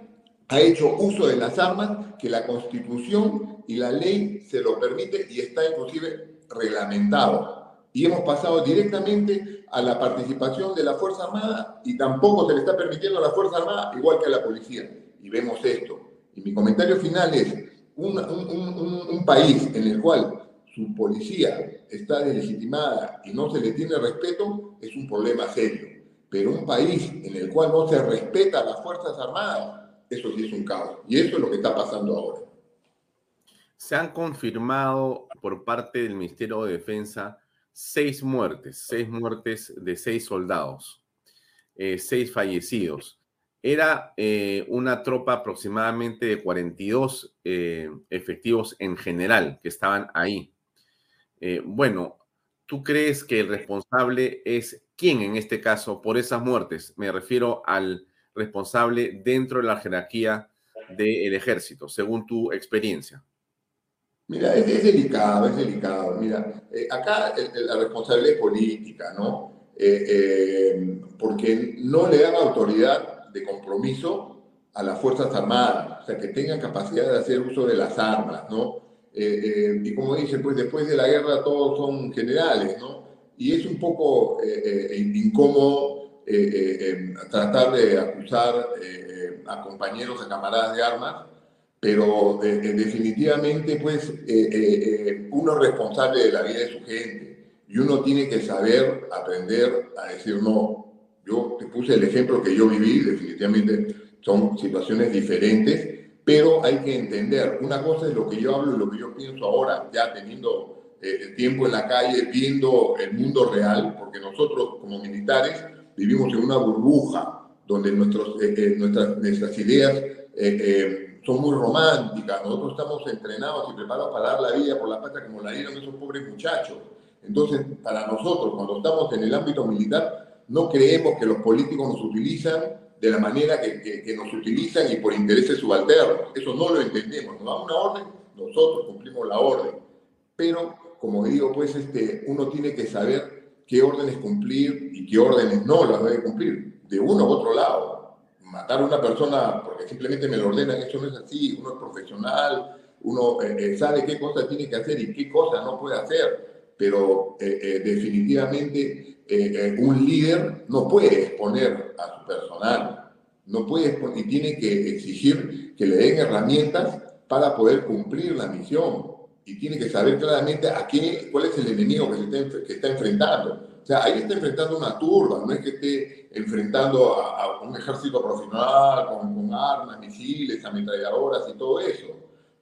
ha hecho uso de las armas que la constitución y la ley se lo permite y está inclusive reglamentado. Y hemos pasado directamente a la participación de la Fuerza Armada y tampoco se le está permitiendo a la Fuerza Armada igual que a la policía. Y vemos esto. Y mi comentario final es, un, un, un, país en el cual su policía está deslegitimada y no se le tiene respeto es un problema serio. Pero un país en el cual no se respeta a las Fuerzas Armadas, eso sí es un caos. Y eso es lo que está pasando ahora. Se han confirmado por parte del Ministerio de Defensa seis muertes, seis muertes de seis soldados, eh, seis fallecidos era eh, una tropa aproximadamente de 42 eh, efectivos en general que estaban ahí. Eh, bueno, ¿tú crees que el responsable es quién en este caso por esas muertes? Me refiero al responsable dentro de la jerarquía del ejército, según tu experiencia. Mira, es, delicado, es delicado. Mira, acá la responsabilidad es política, ¿no? porque no le dan autoridad de compromiso a las Fuerzas Armadas, o sea, que tengan capacidad de hacer uso de las armas, ¿no? Eh, eh, y como dicen, pues después de la guerra todos son generales, ¿no? Y es un poco eh, incómodo tratar de acusar a compañeros, a camaradas de armas, pero definitivamente, pues, uno es responsable de la vida de su gente y uno tiene que saber aprender a decir no, yo te puse el ejemplo que yo viví, definitivamente son situaciones diferentes, pero hay que entender, una cosa es lo que yo hablo y lo que yo pienso ahora, ya teniendo eh, tiempo en la calle, viendo el mundo real, porque nosotros como militares vivimos en una burbuja donde nuestros, eh, eh, nuestras, nuestras, ideas son muy románticas, nosotros estamos entrenados y preparados para dar la vida por la patria como la dieron esos pobres muchachos. Entonces, para nosotros, cuando estamos en el ámbito militar, no creemos que los políticos nos utilizan de la manera que, que, nos utilizan y por intereses subalternos. Eso no lo entendemos. Nos dan una orden, nosotros cumplimos la orden. Pero, como digo, pues este, uno tiene que saber qué órdenes cumplir y qué órdenes no las debe cumplir, de uno u otro lado. Matar a una persona porque simplemente me lo ordenan, eso no es así. Uno es profesional, uno eh, eh, sabe qué cosa tiene que hacer y qué cosa no puede hacer. Pero eh, definitivamente un líder no puede exponer a su personal, no puede y tiene que exigir que le den herramientas para poder cumplir la misión y tiene que saber claramente a qué, cuál es el enemigo que, está, que está enfrentando. O sea, ahí está enfrentando una turba, no es que esté enfrentando a, un ejército profesional con, armas, misiles, ametralladoras y todo eso.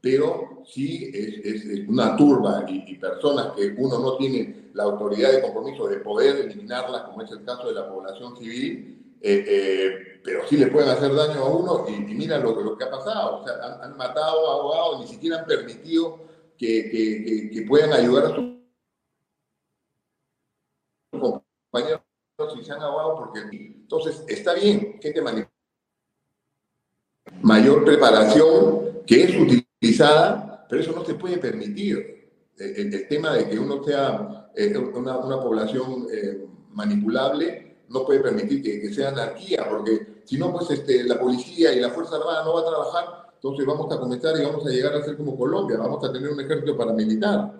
Pero sí es, una turba y, y personas que uno no tiene la autoridad de compromiso de poder eliminarla, como es el caso de la población civil, eh, eh, pero sí le pueden hacer daño a uno y, mira lo, lo, que ha pasado. Han, matado a abogados, ni siquiera han permitido que, que, puedan ayudar a sus compañeros si se han ahogado, porque entonces está bien, gente mayor preparación que es utilizada, pero eso no se puede permitir el, tema de que uno sea eh, una, una, población manipulable no puede permitir que, sea anarquía, porque si no, pues este, la policía y la Fuerza Armada no va a trabajar, entonces vamos a comenzar y vamos a llegar a ser como Colombia, vamos a tener un ejército paramilitar,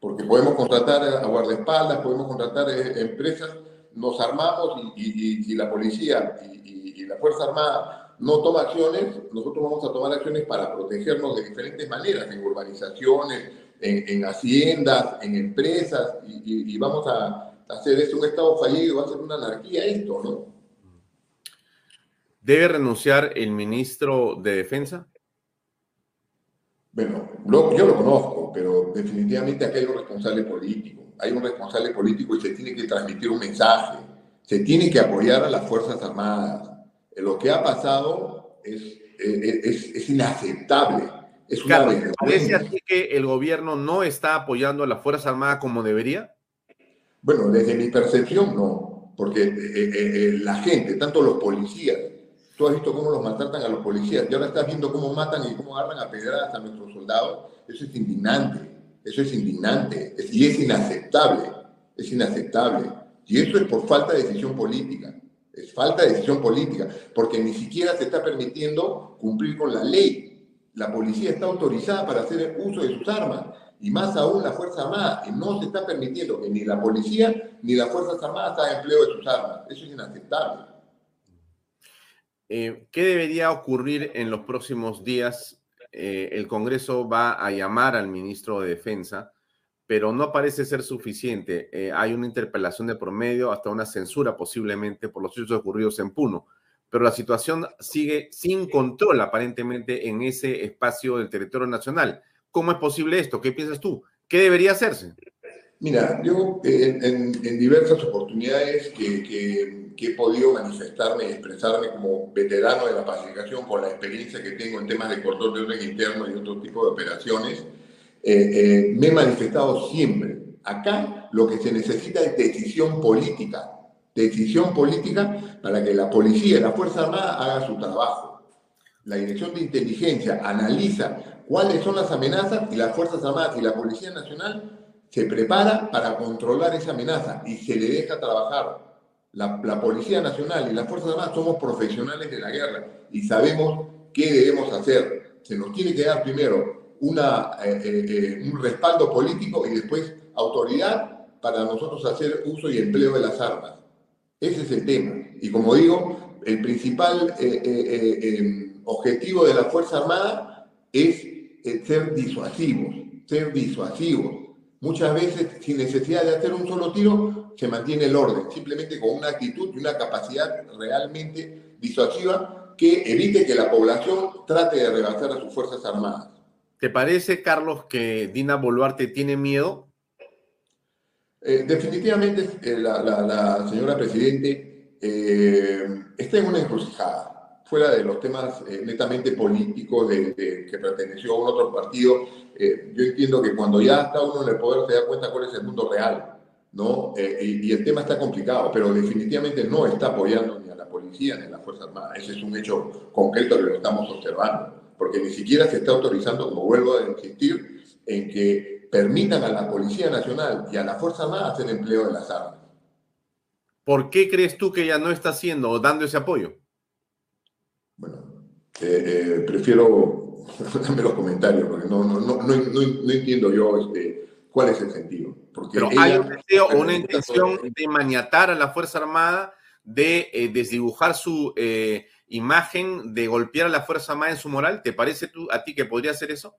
porque podemos contratar a guardaespaldas, podemos contratar eh, empresas, nos armamos y, si la policía y, y la Fuerza Armada no toma acciones, nosotros vamos a tomar acciones para protegernos de diferentes maneras, en urbanizaciones, en, haciendas, en empresas, y, vamos a hacer esto un Estado fallido, va a ser una anarquía esto, ¿no? ¿Debe renunciar el ministro de Defensa? Bueno, yo lo conozco, pero definitivamente aquí hay un responsable político. Hay un responsable político y se tiene que transmitir un mensaje. Se tiene que apoyar a las Fuerzas Armadas. Lo que ha pasado es, es, es inaceptable es una ¿Parece así que el gobierno no está apoyando a la Fuerza Armada como debería? Bueno, desde mi percepción no, porque eh, eh, eh, la gente, tanto los policías, tú has visto cómo los maltratan a los policías y ahora estás viendo cómo matan y cómo agarran a pedradas a nuestros soldados, eso es indignante, eso es indignante y es inaceptable, es inaceptable. Y eso es por falta de decisión política, es falta de decisión política, porque ni siquiera se está permitiendo cumplir con la ley la policía está autorizada para hacer uso de sus armas y más aún la Fuerza Armada, que no se está permitiendo que ni la policía ni las Fuerzas Armadas hagan empleo de sus armas. Eso es inaceptable. Eh, ¿Qué debería ocurrir en los próximos días? Eh, el Congreso va a llamar al ministro de Defensa, pero no parece ser suficiente. Eh, hay una interpelación de promedio, hasta una censura posiblemente por los hechos ocurridos en Puno pero la situación sigue sin control aparentemente en ese espacio del territorio nacional. ¿Cómo es posible esto? ¿Qué piensas tú? ¿Qué debería hacerse? Mira, yo eh, en, diversas oportunidades que, he podido manifestarme y expresarme como veterano de la pacificación con la experiencia que tengo en temas de control de orden interno y otro tipo de operaciones, eh, eh, me he manifestado siempre. Acá lo que se necesita es decisión política decisión política para que la policía y la Fuerza Armada hagan su trabajo. La Dirección de Inteligencia analiza cuáles son las amenazas y las Fuerzas Armadas y la Policía Nacional se prepara para controlar esa amenaza y se le deja trabajar. La, Policía Nacional y las Fuerzas Armadas somos profesionales de la guerra y sabemos qué debemos hacer. Se nos tiene que dar primero una, eh, eh, eh, un respaldo político y después autoridad para nosotros hacer uso y empleo de las armas. Ese es el tema. Y como digo, el principal eh, eh, eh, objetivo de la Fuerza Armada es ser disuasivos, ser disuasivos. Muchas veces, sin necesidad de hacer un solo tiro, se mantiene el orden, simplemente con una actitud y una capacidad realmente disuasiva que evite que la población trate de rebasar a sus Fuerzas Armadas. ¿Te parece, Carlos, que Dina Boluarte tiene miedo? Eh, definitivamente eh, la, señora Presidente eh, está en una encrucijada, fuera de los temas netamente políticos de, que perteneció a un otro partido. yo entiendo que cuando ya está uno en el poder se da cuenta cuál es el mundo real, ¿no? Y, y, el tema está complicado, pero definitivamente no está apoyando ni a la policía ni a la Fuerza Armada. Ese es un hecho concreto que lo estamos observando, porque ni siquiera se está autorizando, como vuelvo a insistir, en que permitan a la Policía Nacional y a la Fuerza Armada hacer empleo de las armas. ¿Por qué crees tú que ya no está haciendo o dando ese apoyo? Eh, eh, prefiero darme los comentarios, porque no, no, no, no entiendo yo este, cuál es el sentido. Porque Pero hay un deseo o una intención de maniatar a la Fuerza Armada, de eh, desdibujar su imagen, de golpear a la Fuerza Armada en su moral. ¿Te parece tú, a ti que podría ser eso?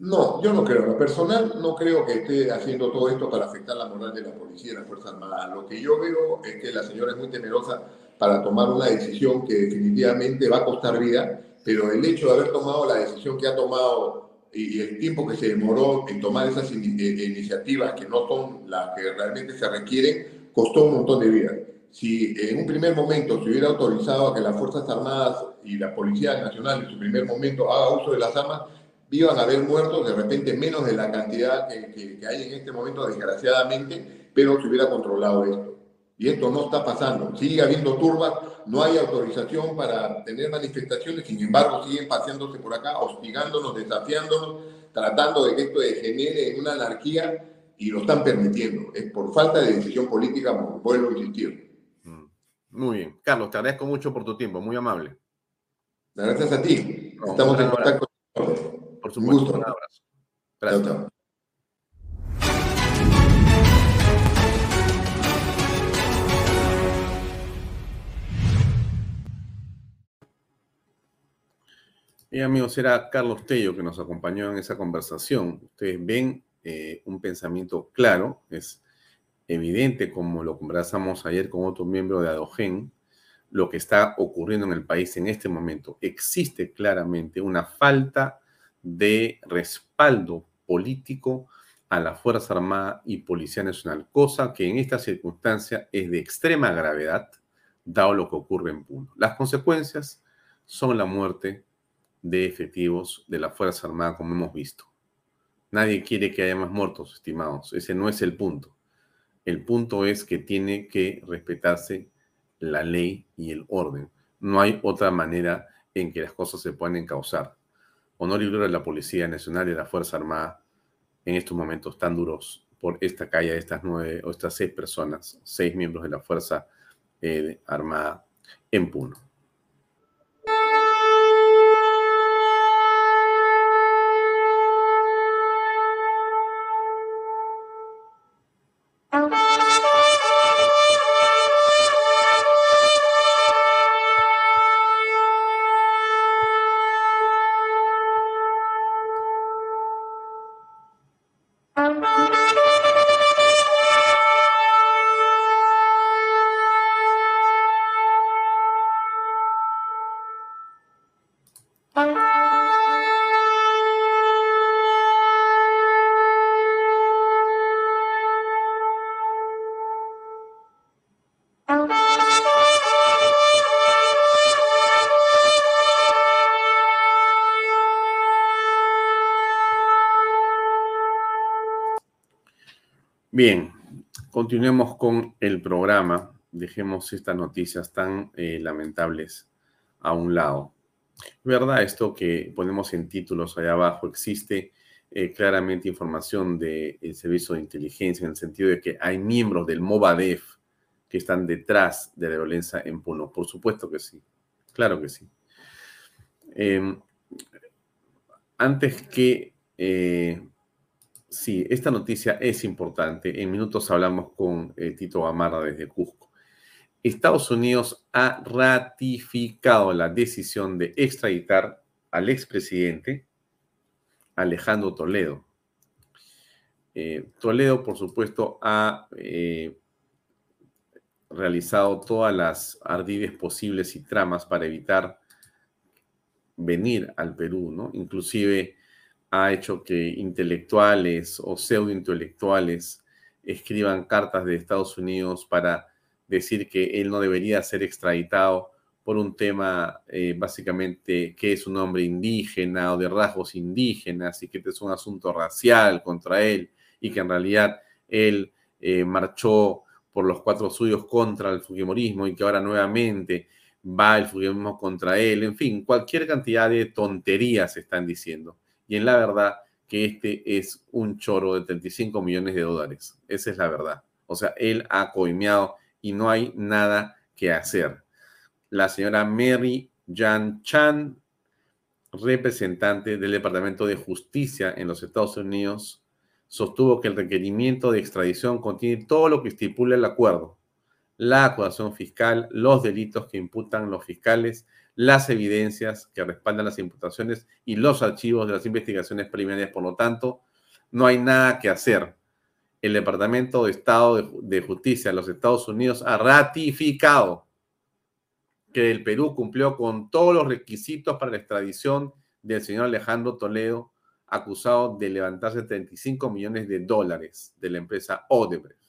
No, yo no creo. lo personal no creo que esté haciendo todo esto para afectar la moral de la policía y la Fuerza Armada. Lo que yo veo es que la señora es muy temerosa para tomar una decisión que definitivamente va a costar vida, pero el hecho de haber tomado la decisión que ha tomado y el tiempo que se demoró en tomar esas eh, iniciativas que no son las que realmente se requieren, costó un montón de vidas. Si en un primer momento se hubiera autorizado a que las Fuerzas Armadas y la Policía Nacional en su primer momento haga uso de las armas, iban a haber muertos de repente menos de la cantidad que, hay en este momento, desgraciadamente, pero se hubiera controlado esto. Y esto no está pasando. Sigue habiendo turbas, no hay autorización para tener manifestaciones, sin embargo siguen paseándose por acá, hostigándonos, desafiándonos, tratando de que esto degenere en una anarquía y lo están permitiendo. Es por falta de decisión política, vuelvo a insistir. Mm. Muy bien. Carlos, te agradezco mucho por tu tiempo, muy amable. Gracias a ti. Estamos en contacto. Por supuesto. Un, abrazo. Gracias. Y amigos, era Carlos Tello que nos acompañó en esa conversación. Ustedes ven eh, un pensamiento claro, es evidente, como lo conversamos ayer con otro miembro de Adogen, lo que está ocurriendo en el país en este momento. Existe claramente una falta de respaldo político a la Fuerza Armada y Policía Nacional, cosa que en esta circunstancia es de extrema gravedad, dado lo que ocurre en Puno. Las consecuencias son la muerte de efectivos de la Fuerza Armada, como hemos visto. Nadie quiere que haya más muertos, estimados. Ese no es el punto. El punto es que tiene que respetarse la ley y el orden. No hay otra manera en que las cosas se puedan encauzar honor y gloria a la Policía Nacional y a la Fuerza Armada en estos momentos tan duros por esta calle de estas nueve o estas seis personas, seis miembros de la Fuerza eh, Armada en Puno. Bien, continuemos con el programa. Dejemos estas noticias tan eh, lamentables a un lado. ¿Verdad esto que ponemos en títulos allá abajo? Existe eh, claramente información del servicio de inteligencia en el sentido de que hay miembros del Movadef que están detrás de la violencia en Puno. Por supuesto que sí. Claro que sí. Em, antes que eh, Sí, esta noticia es importante. En minutos hablamos con eh, Tito Gamarra desde Cusco. Estados Unidos ha ratificado la decisión de extraditar al expresidente Alejandro Toledo. Eh, Toledo, por supuesto, ha eh, realizado todas las ardides posibles y tramas para evitar venir al Perú, ¿no? Inclusive ha hecho que intelectuales o pseudointelectuales escriban cartas de Estados Unidos para decir que él no debería ser extraditado por un tema eh, básicamente que es un hombre indígena o de rasgos indígenas y que este es un asunto racial contra él y que en realidad él eh, marchó por los cuatro suyos contra el Fujimorismo y que ahora nuevamente va el Fujimorismo contra él. En fin, cualquier cantidad de tonterías están diciendo. Y en la verdad que este es un choro de 35 millones de dólares. Esa es la verdad. O sea, él ha coimeado y no hay nada que hacer. La señora Mary Jan Chan, representante del Departamento de Justicia en los Estados Unidos, sostuvo que el requerimiento de extradición contiene todo lo que estipula el acuerdo, la acusación fiscal, los delitos que imputan los fiscales, las evidencias que respaldan las imputaciones y los archivos de las investigaciones preliminares. Por lo tanto, no hay nada que hacer el Departamento de Estado de, Justicia de los Estados Unidos ha ratificado que el Perú cumplió con todos los requisitos para la extradición del señor Alejandro Toledo, acusado de levantarse 35 millones de dólares de la empresa Odebrecht.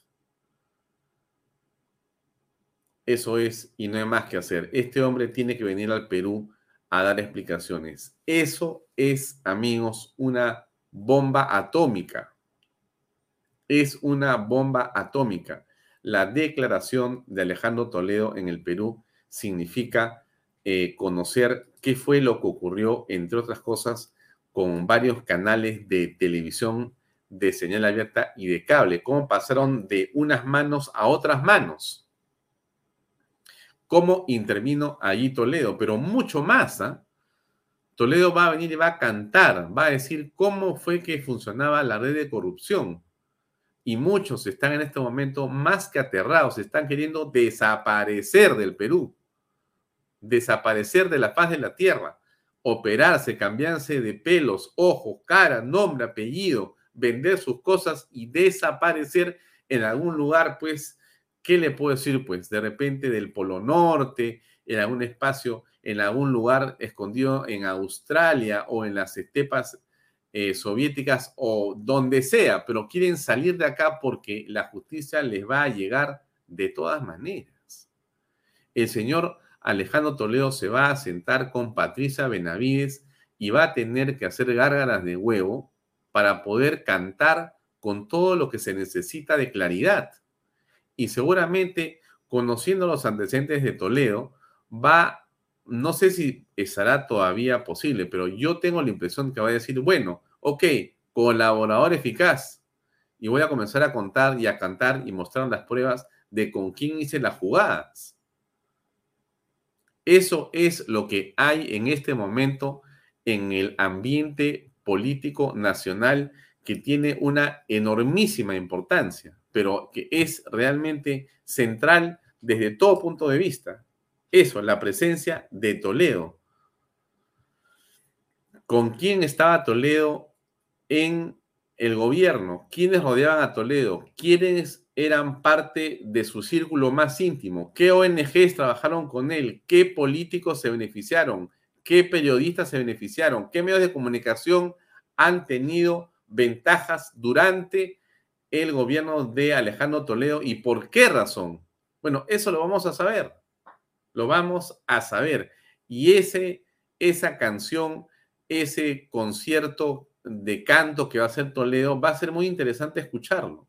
Eso es, y no hay más que hacer. Este hombre tiene que venir al Perú a dar explicaciones. Eso es, amigos, una bomba atómica es una bomba atómica. La declaración de Alejandro Toledo en el Perú significa eh, conocer qué fue lo que ocurrió, entre otras cosas, con varios canales de televisión de señal abierta y de cable, cómo pasaron de unas manos a otras manos, cómo intervino allí Toledo, pero mucho más. ¿ah? Toledo va a venir y va a cantar, va a decir cómo fue que funcionaba la red de corrupción, y muchos están en este momento más que aterrados, están queriendo desaparecer del Perú, desaparecer de la faz de la tierra, operarse, cambiarse de pelos, ojos, cara, nombre, apellido, vender sus cosas y desaparecer en algún lugar, pues, ¿qué le puedo decir? Pues de repente del Polo Norte, en algún espacio, en algún lugar escondido en Australia o en las estepas eh, soviéticas o donde sea, pero quieren salir de acá porque la justicia les va a llegar de todas maneras. El señor Alejandro Toledo se va a sentar con Patricia Benavides y va a tener que hacer gárgaras de huevo para poder cantar con todo lo que se necesita de claridad. Y seguramente, conociendo los antecedentes de Toledo, va no sé si estará todavía posible, pero yo tengo la impresión que va a decir, bueno, ok, colaborador eficaz. Y voy a comenzar a contar y a cantar y mostrar las pruebas de con quién hice las jugadas. Eso es lo que hay en este momento en el ambiente político nacional que tiene una enormísima importancia, pero que es realmente central desde todo punto de vista. Eso, la presencia de Toledo. ¿Con quién estaba Toledo en el gobierno? ¿Quiénes rodeaban a Toledo? ¿Quiénes eran parte de su círculo más íntimo? ¿Qué ONGs trabajaron con él? ¿Qué políticos se beneficiaron? ¿Qué periodistas se beneficiaron? ¿Qué medios de comunicación han tenido ventajas durante el gobierno de Alejandro Toledo y por qué razón? Bueno, eso lo vamos a saber. Lo vamos a saber. Y ese, esa canción, ese concierto de canto que va a hacer Toledo, va a ser muy interesante escucharlo.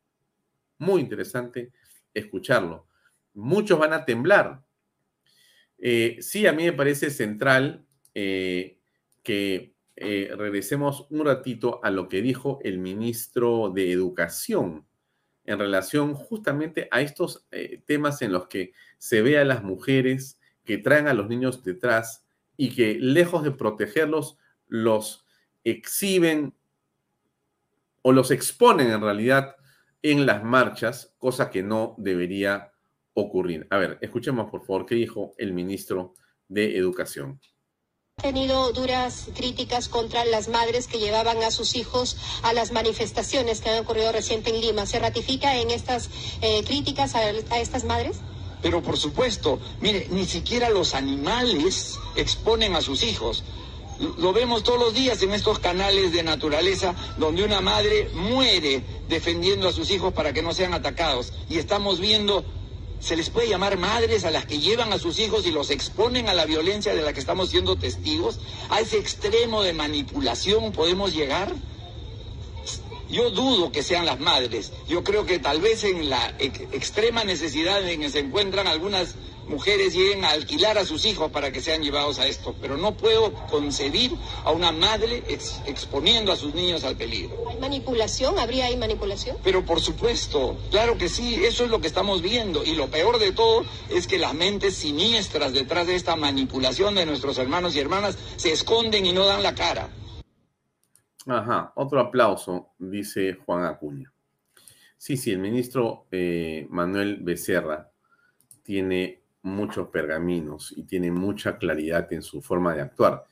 Muy interesante escucharlo. Muchos van a temblar. Eh, sí, a mí me parece central eh, que eh, regresemos un ratito a lo que dijo el ministro de Educación en relación justamente a estos temas en los que se ve a las mujeres que traen a los niños detrás y que lejos de protegerlos, los exhiben o los exponen en realidad en las marchas, cosa que no debería ocurrir. A ver, escuchemos por favor qué dijo el ministro de Educación tenido duras críticas contra las madres que llevaban a sus hijos a las manifestaciones que han ocurrido reciente en Lima. ¿Se ratifica en estas eh, críticas a, estas madres? Pero por supuesto, mire, ni siquiera los animales exponen a sus hijos. Lo vemos todos los días en estos canales de naturaleza donde una madre muere defendiendo a sus hijos para que no sean atacados. Y estamos viendo, se les puede llamar madres a las que llevan a sus hijos y los exponen a la violencia de la que estamos siendo testigos. A ese extremo de manipulación podemos llegar. Yo dudo que sean las madres. Yo creo que tal vez en la extrema necesidad en que se encuentran algunas mujeres lleguen a alquilar a sus hijos para que sean llevados a esto, pero no puedo concebir a una madre exponiendo a sus niños al peligro. ¿Hay manipulación? ¿Habría ahí manipulación? Pero por supuesto, claro que sí, eso es lo que estamos viendo y lo peor de todo es que las mentes siniestras detrás de esta manipulación de nuestros hermanos y hermanas se esconden y no dan la cara. Ajá, otro aplauso, dice Juan Acuña. Sí, sí, el ministro eh, Manuel Becerra tiene muchos pergaminos y tiene mucha claridad en su forma de actuar.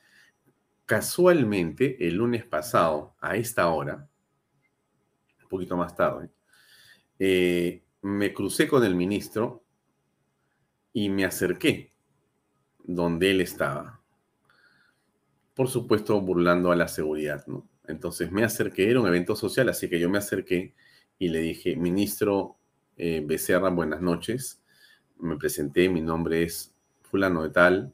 Casualmente, el lunes pasado, a esta hora, un poquito más tarde, eh, me crucé con el ministro y me acerqué donde él estaba. Por supuesto, burlando a la seguridad, ¿no? Entonces me acerqué, era un evento social, así que yo me acerqué y le dije, ministro eh, Becerra, buenas noches me presenté, mi nombre es fulano de tal,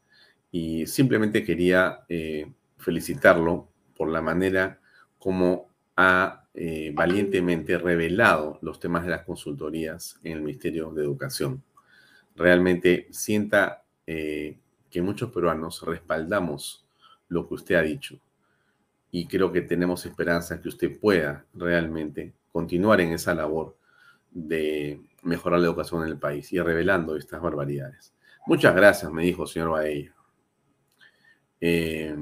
y simplemente quería eh, felicitarlo por la manera como ha eh, valientemente revelado los temas de las consultorías en el Ministerio de Educación. Realmente sienta eh, que muchos peruanos respaldamos lo que usted ha dicho y creo que tenemos esperanza que usted pueda realmente continuar en esa labor de mejorar la educación en el país y revelando estas barbaridades. Muchas gracias, me dijo el señor Baella. Eh,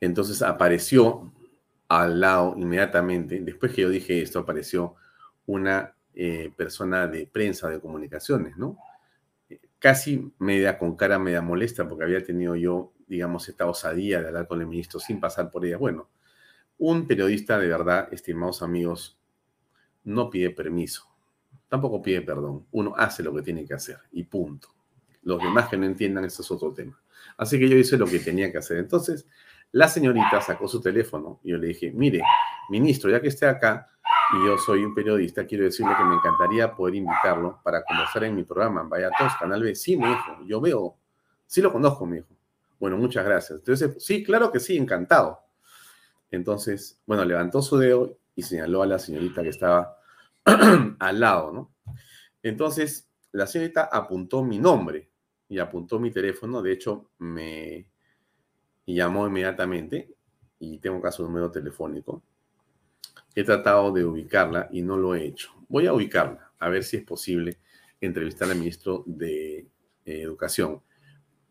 entonces apareció al lado inmediatamente, después que yo dije esto, apareció una eh, persona de prensa, de comunicaciones, ¿no? Casi media con cara media molesta porque había tenido yo, digamos, esta osadía de hablar con el ministro sin pasar por ella. Bueno, un periodista de verdad, estimados amigos, no pide permiso tampoco pide perdón. Uno hace lo que tiene que hacer y punto. Los demás que no entiendan, eso es otro tema. Así que yo hice lo que tenía que hacer. Entonces, la señorita sacó su teléfono y yo le dije, mire, ministro, ya que esté acá y yo soy un periodista, quiero decirle que me encantaría poder invitarlo para conversar en mi programa. Vaya todos, Canal B. Sí, me dijo, yo veo, sí lo conozco, me dijo. Bueno, muchas gracias. Entonces, sí, claro que sí, encantado. Entonces, bueno, levantó su dedo y señaló a la señorita que estaba al lado, ¿no? Entonces, la señorita apuntó mi nombre y apuntó mi teléfono. De hecho, me llamó inmediatamente y tengo acá su número telefónico. He tratado de ubicarla y no lo he hecho. Voy a ubicarla, a ver si es posible entrevistar al ministro de eh, Educación.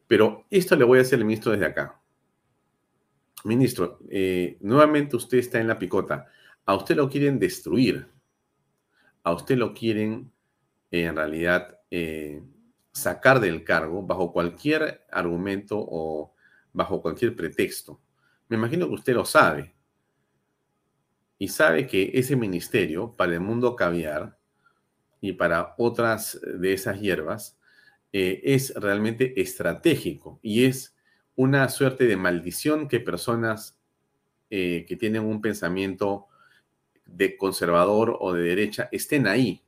Pero esto le voy a hacer al ministro desde acá. Ministro, eh, nuevamente usted está en la picota. A usted lo quieren destruir a usted lo quieren en realidad eh, sacar del cargo bajo cualquier argumento o bajo cualquier pretexto. Me imagino que usted lo sabe. Y sabe que ese ministerio, para el mundo caviar y para otras de esas hierbas, eh, es realmente estratégico y es una suerte de maldición que personas eh, que tienen un pensamiento de conservador o de derecha estén ahí.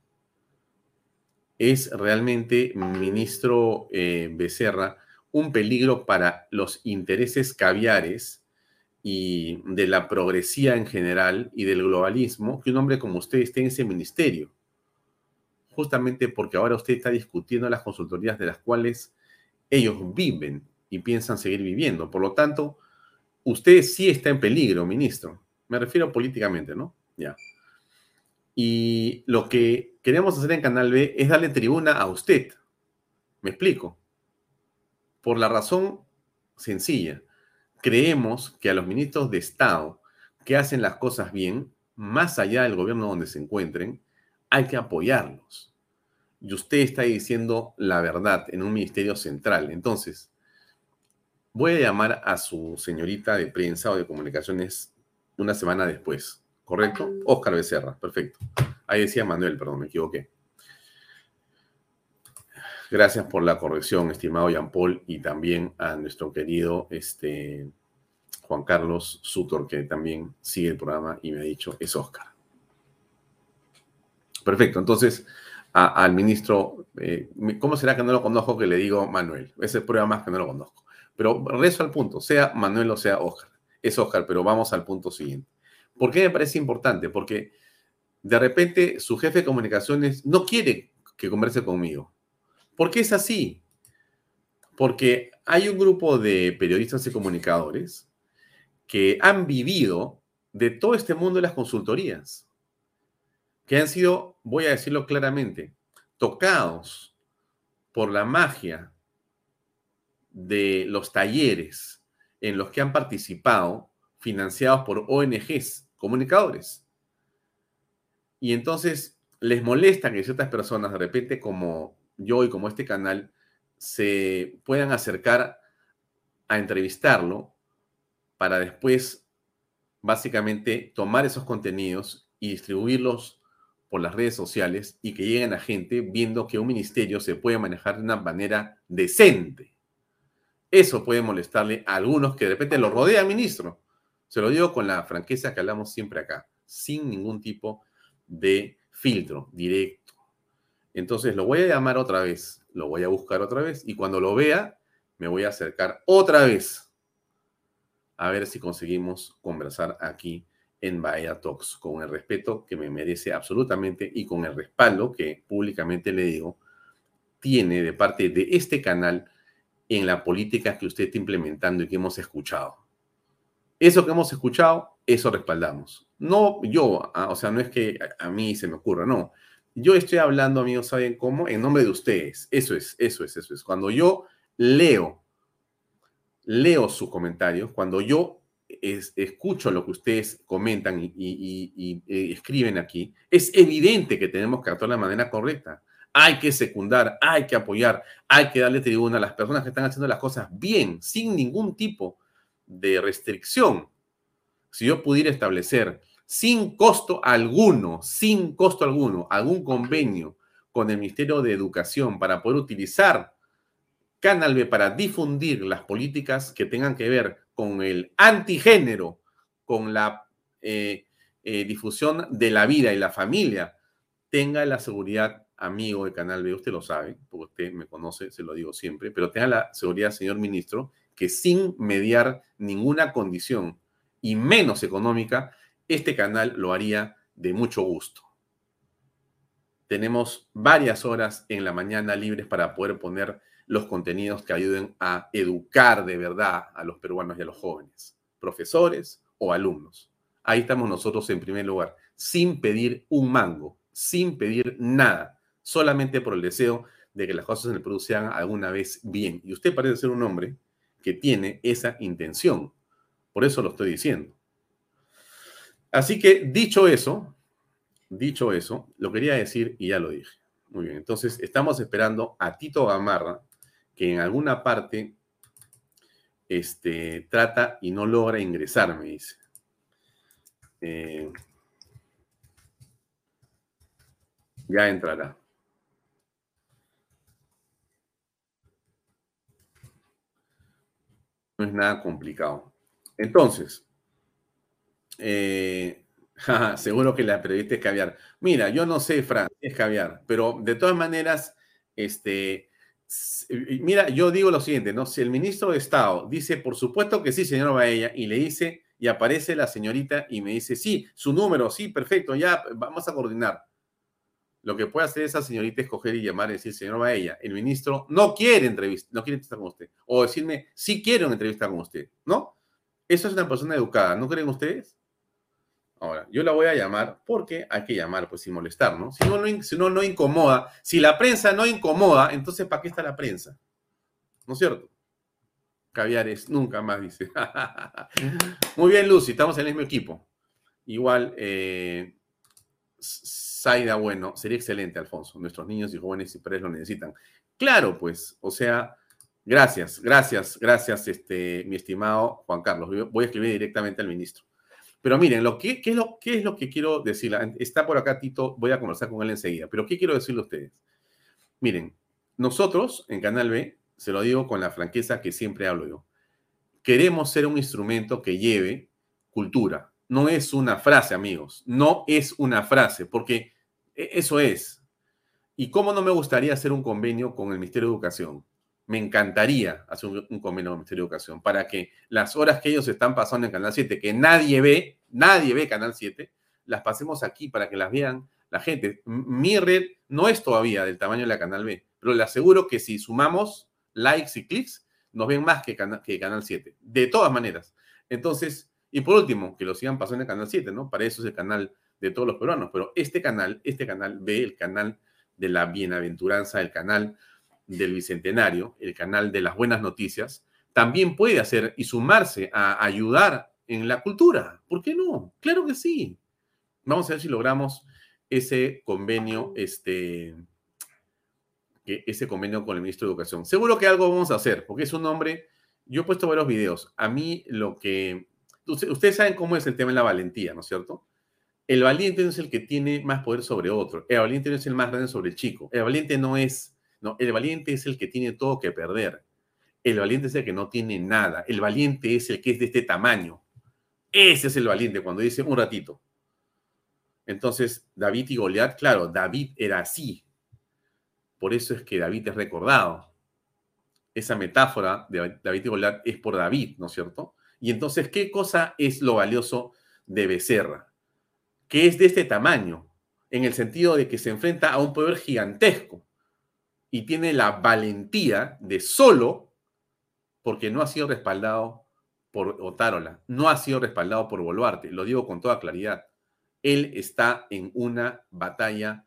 Es realmente, ministro eh, Becerra, un peligro para los intereses caviares y de la progresía en general y del globalismo que un hombre como usted esté en ese ministerio. Justamente porque ahora usted está discutiendo las consultorías de las cuales ellos viven y piensan seguir viviendo. Por lo tanto, usted sí está en peligro, ministro. Me refiero políticamente, ¿no? Ya. Y lo que queremos hacer en Canal B es darle tribuna a usted. Me explico. Por la razón sencilla. Creemos que a los ministros de Estado que hacen las cosas bien, más allá del gobierno donde se encuentren, hay que apoyarlos. Y usted está diciendo la verdad en un ministerio central. Entonces, voy a llamar a su señorita de prensa o de comunicaciones una semana después ¿correcto? Óscar Becerra, perfecto. Ahí decía Manuel, perdón, me equivoqué. Gracias por la corrección, estimado Jean Paul, y también a nuestro querido este, Juan Carlos Sutor, que también sigue el programa y me ha dicho, es Oscar. Perfecto, entonces al ministro, eh, ¿cómo será que no lo conozco que le digo Manuel? Ese prueba más que no lo conozco. Pero rezo al punto, sea Manuel o sea Oscar. Es Oscar, pero vamos al punto siguiente. ¿Por qué me parece importante? Porque de repente su jefe de comunicaciones no quiere que converse conmigo. ¿Por qué es así? Porque hay un grupo de periodistas y comunicadores que han vivido de todo este mundo de las consultorías que han sido, voy a decirlo claramente, tocados por la magia de los talleres en los que han participado, financiados por ONGs, comunicadores. Y entonces les molesta que ciertas personas, de repente como yo y como este canal, se puedan acercar a entrevistarlo para después, básicamente, tomar esos contenidos y distribuirlos por las redes sociales y que lleguen a gente viendo que un ministerio se puede manejar de una manera decente. Eso puede molestarle a algunos que de repente lo rodean, ministro. Se lo digo con la franqueza que hablamos siempre acá, sin ningún tipo de filtro directo. Entonces lo voy a llamar otra vez, lo voy a buscar otra vez y cuando lo vea, me voy a acercar otra vez a ver si conseguimos conversar aquí en Bahía Talks, con el respeto que me merece absolutamente y con el respaldo que públicamente le digo, tiene de parte de este canal en la política que usted está implementando y que hemos escuchado. Eso que hemos escuchado, eso respaldamos. No yo, ah, o sea, no es que a mí se me ocurra, no. Yo estoy hablando, amigos, ¿saben cómo? En nombre de ustedes. Eso es, eso es, eso es. Cuando yo leo, leo sus comentarios, cuando yo escucho lo que ustedes comentan y, eh, escriben aquí, es evidente que tenemos que actuar de la manera correcta. Hay que secundar, hay que apoyar, hay que darle tribuna a las personas que están haciendo las cosas bien, sin ningún tipo de restricción. Si yo pudiera establecer sin costo alguno, sin costo alguno, algún convenio con el Ministerio de Educación para poder utilizar Canal B para difundir las políticas que tengan que ver con el antigénero, con la eh, eh, difusión de la vida y la familia, tenga la seguridad, amigo de Canal B, usted lo sabe, porque usted me conoce, se lo digo siempre, pero tenga la seguridad, señor ministro, que sin mediar ninguna condición y menos económica, este canal lo haría de mucho gusto. Tenemos varias horas en la mañana libres para poder poner los contenidos que ayuden a educar de verdad a los peruanos y a los jóvenes, profesores o alumnos. Ahí estamos nosotros en primer lugar, sin pedir un mango, sin pedir nada, solamente por el deseo de que las cosas en el Perú sean alguna vez bien. Y usted parece ser un hombre que tiene esa intención. Por eso lo estoy diciendo. Así que dicho eso, dicho eso, lo quería decir y ya lo dije. Muy bien, entonces estamos esperando a Tito Gamarra, que en alguna parte este, trata y no logra ingresar, me dice. Eh, ya entrará. No es nada complicado. Entonces, eh, seguro que la periodista es caviar. Mira, yo no sé, Fran, es caviar, pero de todas maneras, este, Mira, yo digo lo siguiente, ¿no? Si el ministro de Estado dice, por supuesto que sí, señor Baella, y le dice, y aparece la señorita y me dice, sí, su número, sí, perfecto, ya vamos a coordinar. Lo que puede hacer esa señorita es coger y llamar y decir, señor Baella, el ministro no quiere entrevista, no quiere entrevistar con usted. O decirme, sí quiero una entrevista con usted, ¿no? Eso es una persona educada, ¿no creen ustedes? Ahora, yo la voy a llamar porque hay que llamar, pues sin molestar, ¿no? Si no, no, si no, no incomoda, si la prensa no incomoda, entonces ¿para qué está la prensa? ¿No es cierto? Caviares, nunca más, dice. Muy bien, Lucy, estamos en el mismo equipo. Igual, eh, Zaida, bueno, sería excelente, Alfonso. Nuestros niños y jóvenes y padres lo necesitan. Claro, pues, o sea, gracias, gracias, gracias, este, mi estimado Juan Carlos. Voy a escribir directamente al ministro. Pero miren, lo que, ¿qué, es lo, ¿qué es lo que quiero decir? Está por acá Tito, voy a conversar con él enseguida, pero ¿qué quiero decirle a ustedes? Miren, nosotros en Canal B, se lo digo con la franqueza que siempre hablo yo, queremos ser un instrumento que lleve cultura. No es una frase, amigos, no es una frase, porque eso es. ¿Y cómo no me gustaría hacer un convenio con el Ministerio de Educación? Me encantaría hacer un, convenio con el Ministerio de Educación para que las horas que ellos están pasando en Canal 7, que nadie ve, nadie ve Canal 7, las pasemos aquí para que las vean la gente. Mi red no es todavía del tamaño de la Canal B, pero le aseguro que si sumamos likes y clics, nos ven más que, que Canal 7. De todas maneras. Entonces, y por último, que lo sigan pasando en Canal 7, ¿no? Para eso es el canal de todos los peruanos. Pero este canal, este canal ve el canal de la bienaventuranza, el canal del bicentenario, el canal de las buenas noticias, también puede hacer y sumarse a ayudar en la cultura. ¿Por qué no? Claro que sí. Vamos a ver si logramos ese convenio, este, ese convenio con el ministro de Educación. Seguro que algo vamos a hacer, porque es un hombre, yo he puesto varios videos. A mí lo que, ustedes saben cómo es el tema de la valentía, ¿no es cierto? El valiente no es el que tiene más poder sobre otro. El valiente no es el más grande sobre el chico. El valiente no es, no, el valiente es el que tiene todo que perder. El valiente es el que no tiene nada. El valiente es el que es de este tamaño. Ese es el valiente cuando dice un ratito. Entonces, David y Goliat, claro, David era así. Por eso es que David es recordado. Esa metáfora de David y Goliat es por David, ¿no es cierto? Y entonces, ¿qué cosa es lo valioso de Becerra? Que es de este tamaño, en el sentido de que se enfrenta a un poder gigantesco y tiene la valentía de solo, porque no ha sido respaldado por Otárola, no ha sido respaldado por Boluarte, lo digo con toda claridad él está en una batalla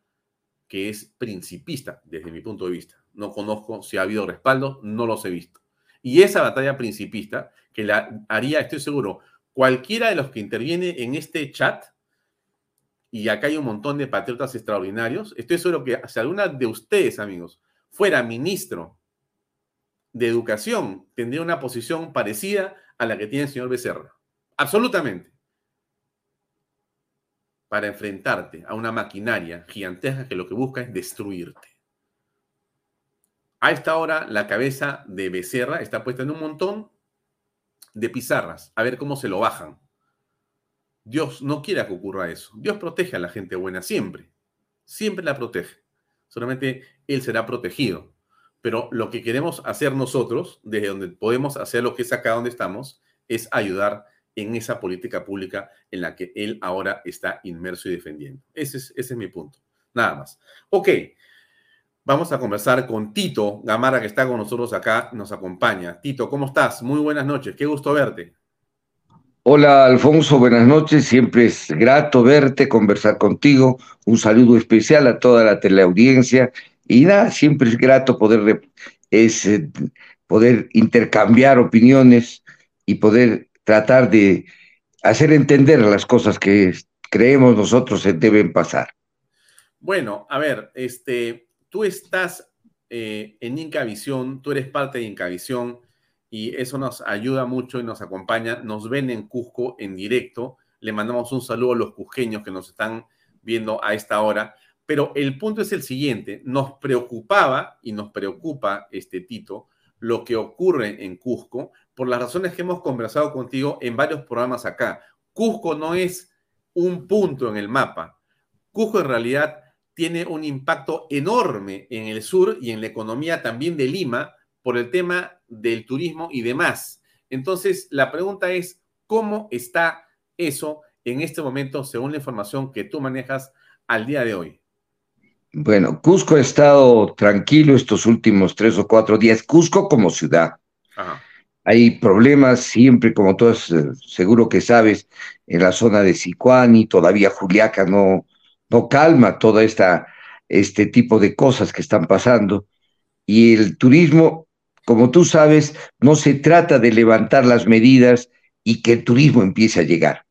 que es principista desde mi punto de vista. No conozco si ha habido respaldo, no los he visto. Y esa batalla principista, que la haría, estoy seguro, cualquiera de los que interviene en este chat, y acá hay un montón de patriotas extraordinarios, estoy seguro que si alguna de ustedes, amigos, fuera ministro de Educación, tendría una posición parecida a la que tiene el señor Becerra. Absolutamente para enfrentarte a una maquinaria gigantesca que lo que busca es destruirte. A esta hora, la cabeza de Becerra está puesta en un montón de pizarras, a ver cómo se lo bajan. Dios no quiere que ocurra eso. Dios protege a la gente buena siempre. Siempre la protege. Solamente Él será protegido. Pero lo que queremos hacer nosotros, desde donde podemos hacer lo que es acá donde estamos, es ayudar en esa política pública en la que él ahora está inmerso y defendiendo. Ese es, ese es mi punto. Nada más. Ok, vamos a conversar con Tito Gamara, que está con nosotros acá, nos acompaña. Tito, ¿cómo estás? Muy buenas noches, qué gusto verte. Hola Alfonso, buenas noches. Siempre es grato verte, conversar contigo. Un saludo especial a toda la teleaudiencia. Y nada, siempre es grato poder, es, eh, poder intercambiar opiniones y poder tratar de hacer entender las cosas que creemos nosotros se deben pasar. Bueno, a ver, este, tú estás eh, en Incavisión, tú eres parte de Incavisión y eso nos ayuda mucho y nos acompaña. Nos ven en Cusco en directo. Le mandamos un saludo a los cusqueños que nos están viendo a esta hora. Pero el punto es el siguiente, nos preocupaba y nos preocupa, este Tito, lo que ocurre en Cusco, por las razones que hemos conversado contigo en varios programas acá. Cusco no es un punto en el mapa. Cusco en realidad tiene un impacto enorme en el sur y en la economía también de Lima por el tema del turismo y demás. Entonces, la pregunta es, ¿cómo está eso en este momento según la información que tú manejas al día de hoy? Bueno, Cusco ha estado tranquilo estos últimos tres o cuatro días. Cusco como ciudad. Ajá. Hay problemas siempre, como tú eh, seguro que sabes, en la zona de Sicuani, todavía Juliaca no, no calma todo esta, este tipo de cosas que están pasando. Y el turismo, como tú sabes, no se trata de levantar las medidas y que el turismo empiece a llegar.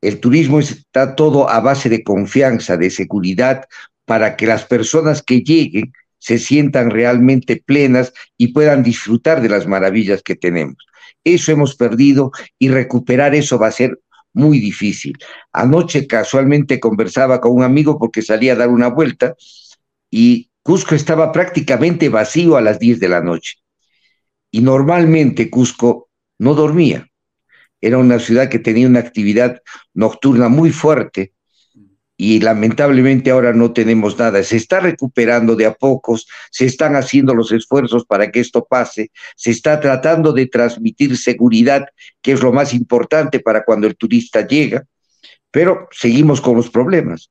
El turismo está todo a base de confianza, de seguridad, para que las personas que lleguen se sientan realmente plenas y puedan disfrutar de las maravillas que tenemos. Eso hemos perdido y recuperar eso va a ser muy difícil. Anoche casualmente conversaba con un amigo porque salía a dar una vuelta y Cusco estaba prácticamente vacío a las 10 de la noche. Y normalmente Cusco no dormía. Era una ciudad que tenía una actividad nocturna muy fuerte y lamentablemente ahora no tenemos nada. Se está recuperando de a pocos, se están haciendo los esfuerzos para que esto pase, se está tratando de transmitir seguridad, que es lo más importante para cuando el turista llega, pero seguimos con los problemas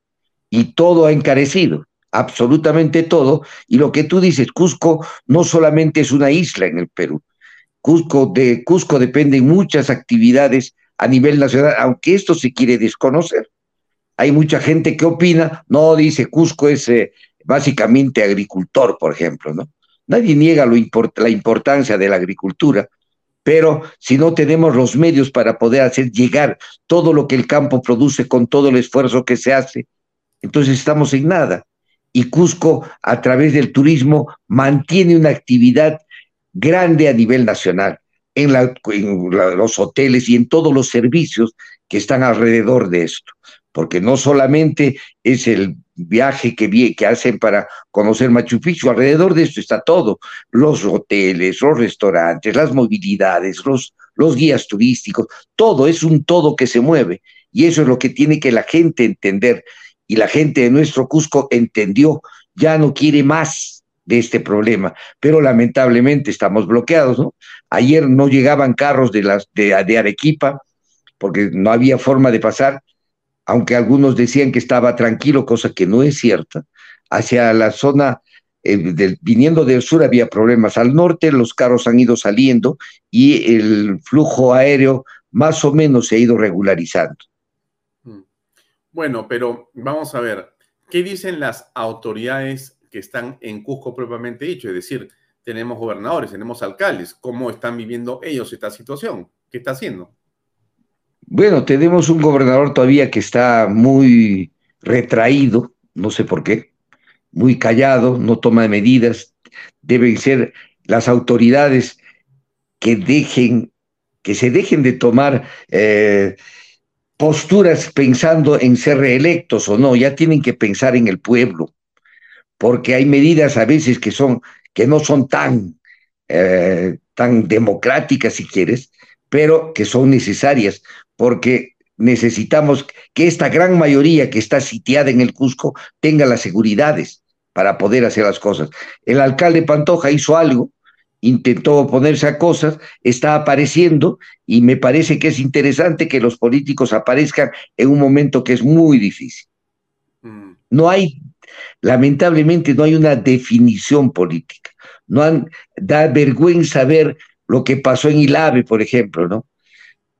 y todo ha encarecido, absolutamente todo. Y lo que tú dices, Cusco no solamente es una isla en el Perú, Cusco, de Cusco dependen muchas actividades a nivel nacional, aunque esto se quiere desconocer. Hay mucha gente que opina, no, dice Cusco es eh, básicamente agricultor, por ejemplo, ¿no? Nadie niega lo la importancia de la agricultura, pero si no tenemos los medios para poder hacer llegar todo lo que el campo produce con todo el esfuerzo que se hace, entonces estamos en nada. Y Cusco, a través del turismo, mantiene una actividad grande a nivel nacional, en, los hoteles y en todos los servicios que están alrededor de esto, porque no solamente es el viaje que, hacen para conocer Machu Picchu, alrededor de esto está todo, los hoteles, los restaurantes, las movilidades, los guías turísticos, todo es un todo que se mueve y eso es lo que tiene que la gente entender y la gente de nuestro Cusco entendió, ya no quiere más de este problema, pero lamentablemente estamos bloqueados, ¿no? Ayer no llegaban carros de, las, de, Arequipa porque no había forma de pasar, aunque algunos decían que estaba tranquilo, cosa que no es cierta. Hacia la zona, eh, viniendo del sur había problemas. Al norte los carros han ido saliendo y el flujo aéreo más o menos se ha ido regularizando. Bueno, pero vamos a ver, ¿qué dicen las autoridades que están en Cusco propiamente dicho, es decir, tenemos gobernadores, tenemos alcaldes, ¿cómo están viviendo ellos esta situación? ¿Qué está haciendo? Bueno, tenemos un gobernador todavía que está muy retraído, no sé por qué, muy callado, no toma medidas. Deben ser las autoridades que dejen, que se dejen de tomar eh, posturas pensando en ser reelectos o no, ya tienen que pensar en el pueblo porque hay medidas a veces que son que no son tan eh, tan democráticas si quieres, pero que son necesarias porque necesitamos que esta gran mayoría que está sitiada en el Cusco tenga las seguridades para poder hacer las cosas. El alcalde Pantoja hizo algo, intentó oponerse a cosas, está apareciendo y me parece que es interesante que los políticos aparezcan en un momento que es muy difícil. Mm. No hay Lamentablemente no hay una definición política. No han, da vergüenza ver lo que pasó en Ilave, por ejemplo, ¿no?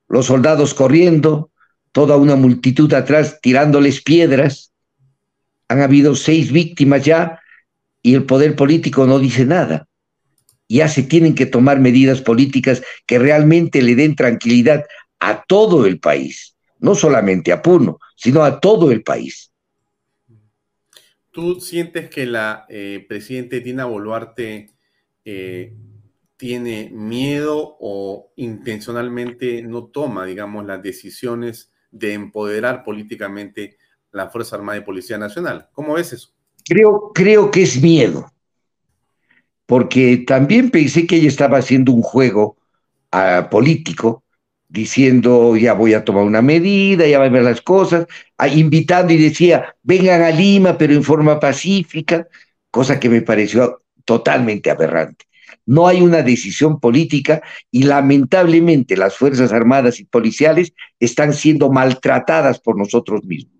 Los soldados corriendo, toda una multitud atrás tirándoles piedras. Han habido seis víctimas ya y el poder político no dice nada. Ya se tienen que tomar medidas políticas que realmente le den tranquilidad a todo el país, no solamente a Puno, sino a todo el país. ¿Tú sientes que la eh, presidenta Dina Boluarte eh, tiene miedo o intencionalmente no toma, digamos, las decisiones de empoderar políticamente la Fuerza Armada y Policía Nacional? ¿Cómo ves eso? Creo, creo que es miedo, porque también pensé que ella estaba haciendo un juego ah, político diciendo ya voy a tomar una medida, ya va a ver las cosas, invitando y decía, vengan a Lima, pero en forma pacífica, cosa que me pareció totalmente aberrante. No hay una decisión política y lamentablemente las Fuerzas Armadas y Policiales están siendo maltratadas por nosotros mismos.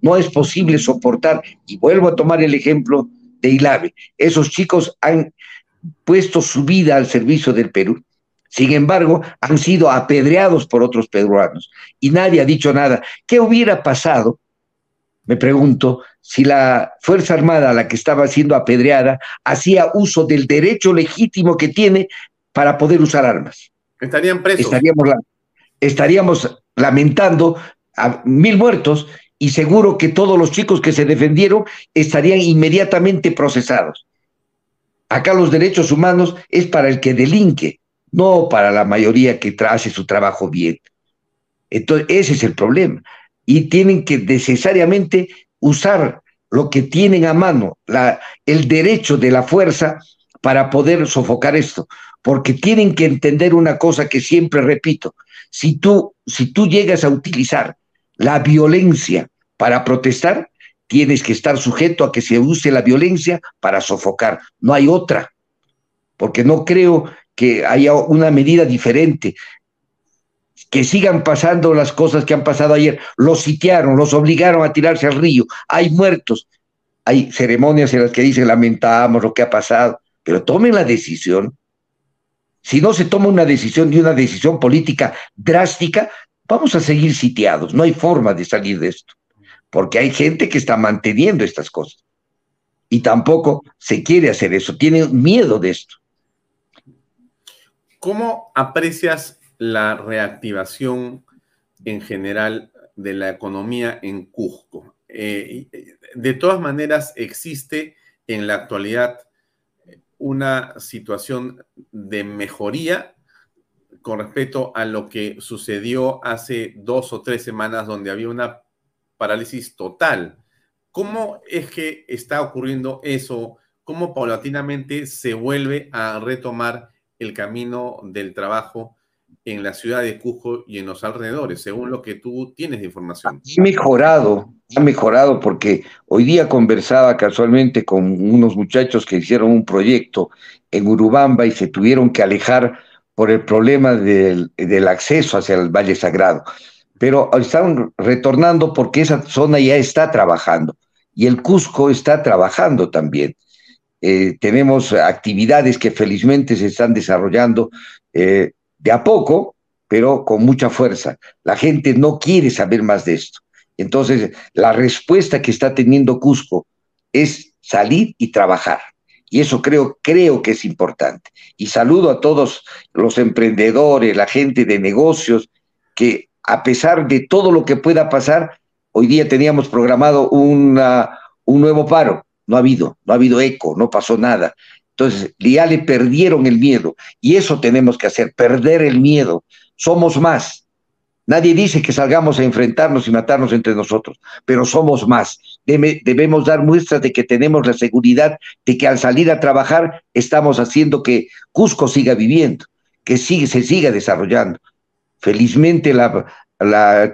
No es posible soportar, y vuelvo a tomar el ejemplo de Ilave, esos chicos han puesto su vida al servicio del Perú sin embargo, han sido apedreados por otros peruanos y nadie ha dicho nada. ¿Qué hubiera pasado? Me pregunto, si la Fuerza Armada, la que estaba siendo apedreada, hacía uso del derecho legítimo que tiene para poder usar armas. Estarían presos. Estaríamos, estaríamos lamentando a mil muertos y seguro que todos los chicos que se defendieron estarían inmediatamente procesados. Acá los derechos humanos es para el que delinque, no para la mayoría que hace su trabajo bien. Entonces, ese es el problema. Y tienen que necesariamente usar lo que tienen a mano, la, el derecho de la fuerza para poder sofocar esto, porque tienen que entender una cosa que siempre repito, si tú, si tú llegas a utilizar la violencia para protestar, tienes que estar sujeto a que se use la violencia para sofocar, no hay otra, porque no creo que haya una medida diferente que sigan pasando las cosas que han pasado ayer. Los sitiaron, los obligaron a tirarse al río. Hay muertos. Hay ceremonias en las que dicen lamentamos lo que ha pasado, pero tomen la decisión. Si no se toma una decisión y una decisión política drástica, vamos a seguir sitiados. No hay forma de salir de esto, porque hay gente que está manteniendo estas cosas. Y tampoco se quiere hacer eso, tienen miedo de esto. ¿Cómo aprecias la reactivación en general de la economía en Cusco. Eh, de todas maneras, existe en la actualidad una situación de mejoría con respecto a lo que sucedió hace dos o tres semanas donde había una parálisis total. ¿Cómo es que está ocurriendo eso? ¿Cómo paulatinamente se vuelve a retomar el camino del trabajo en la ciudad de Cusco y en los alrededores, según lo que tú tienes de información? Ha mejorado, ha mejorado porque hoy día conversaba casualmente con unos muchachos que hicieron un proyecto en Urubamba y se tuvieron que alejar por el problema del acceso hacia el Valle Sagrado. Pero están retornando porque esa zona ya está trabajando y el Cusco está trabajando también. Eh, tenemos actividades que felizmente se están desarrollando. Eh, de a poco, pero con mucha fuerza. La gente no quiere saber más de esto. Entonces, la respuesta que está teniendo Cusco es salir y trabajar. Y eso creo, creo que es importante. Y saludo a todos los emprendedores, la gente de negocios, que a pesar de todo lo que pueda pasar, hoy día teníamos programado una, un nuevo paro. No ha habido, no ha habido eco, no pasó nada. Entonces, ya le perdieron el miedo y eso tenemos que hacer, perder el miedo. Somos más. Nadie dice que salgamos a enfrentarnos y matarnos entre nosotros, pero somos más. debemos dar muestras de que tenemos la seguridad de que al salir a trabajar estamos haciendo que Cusco siga viviendo, que sigue, se siga desarrollando. Felizmente la,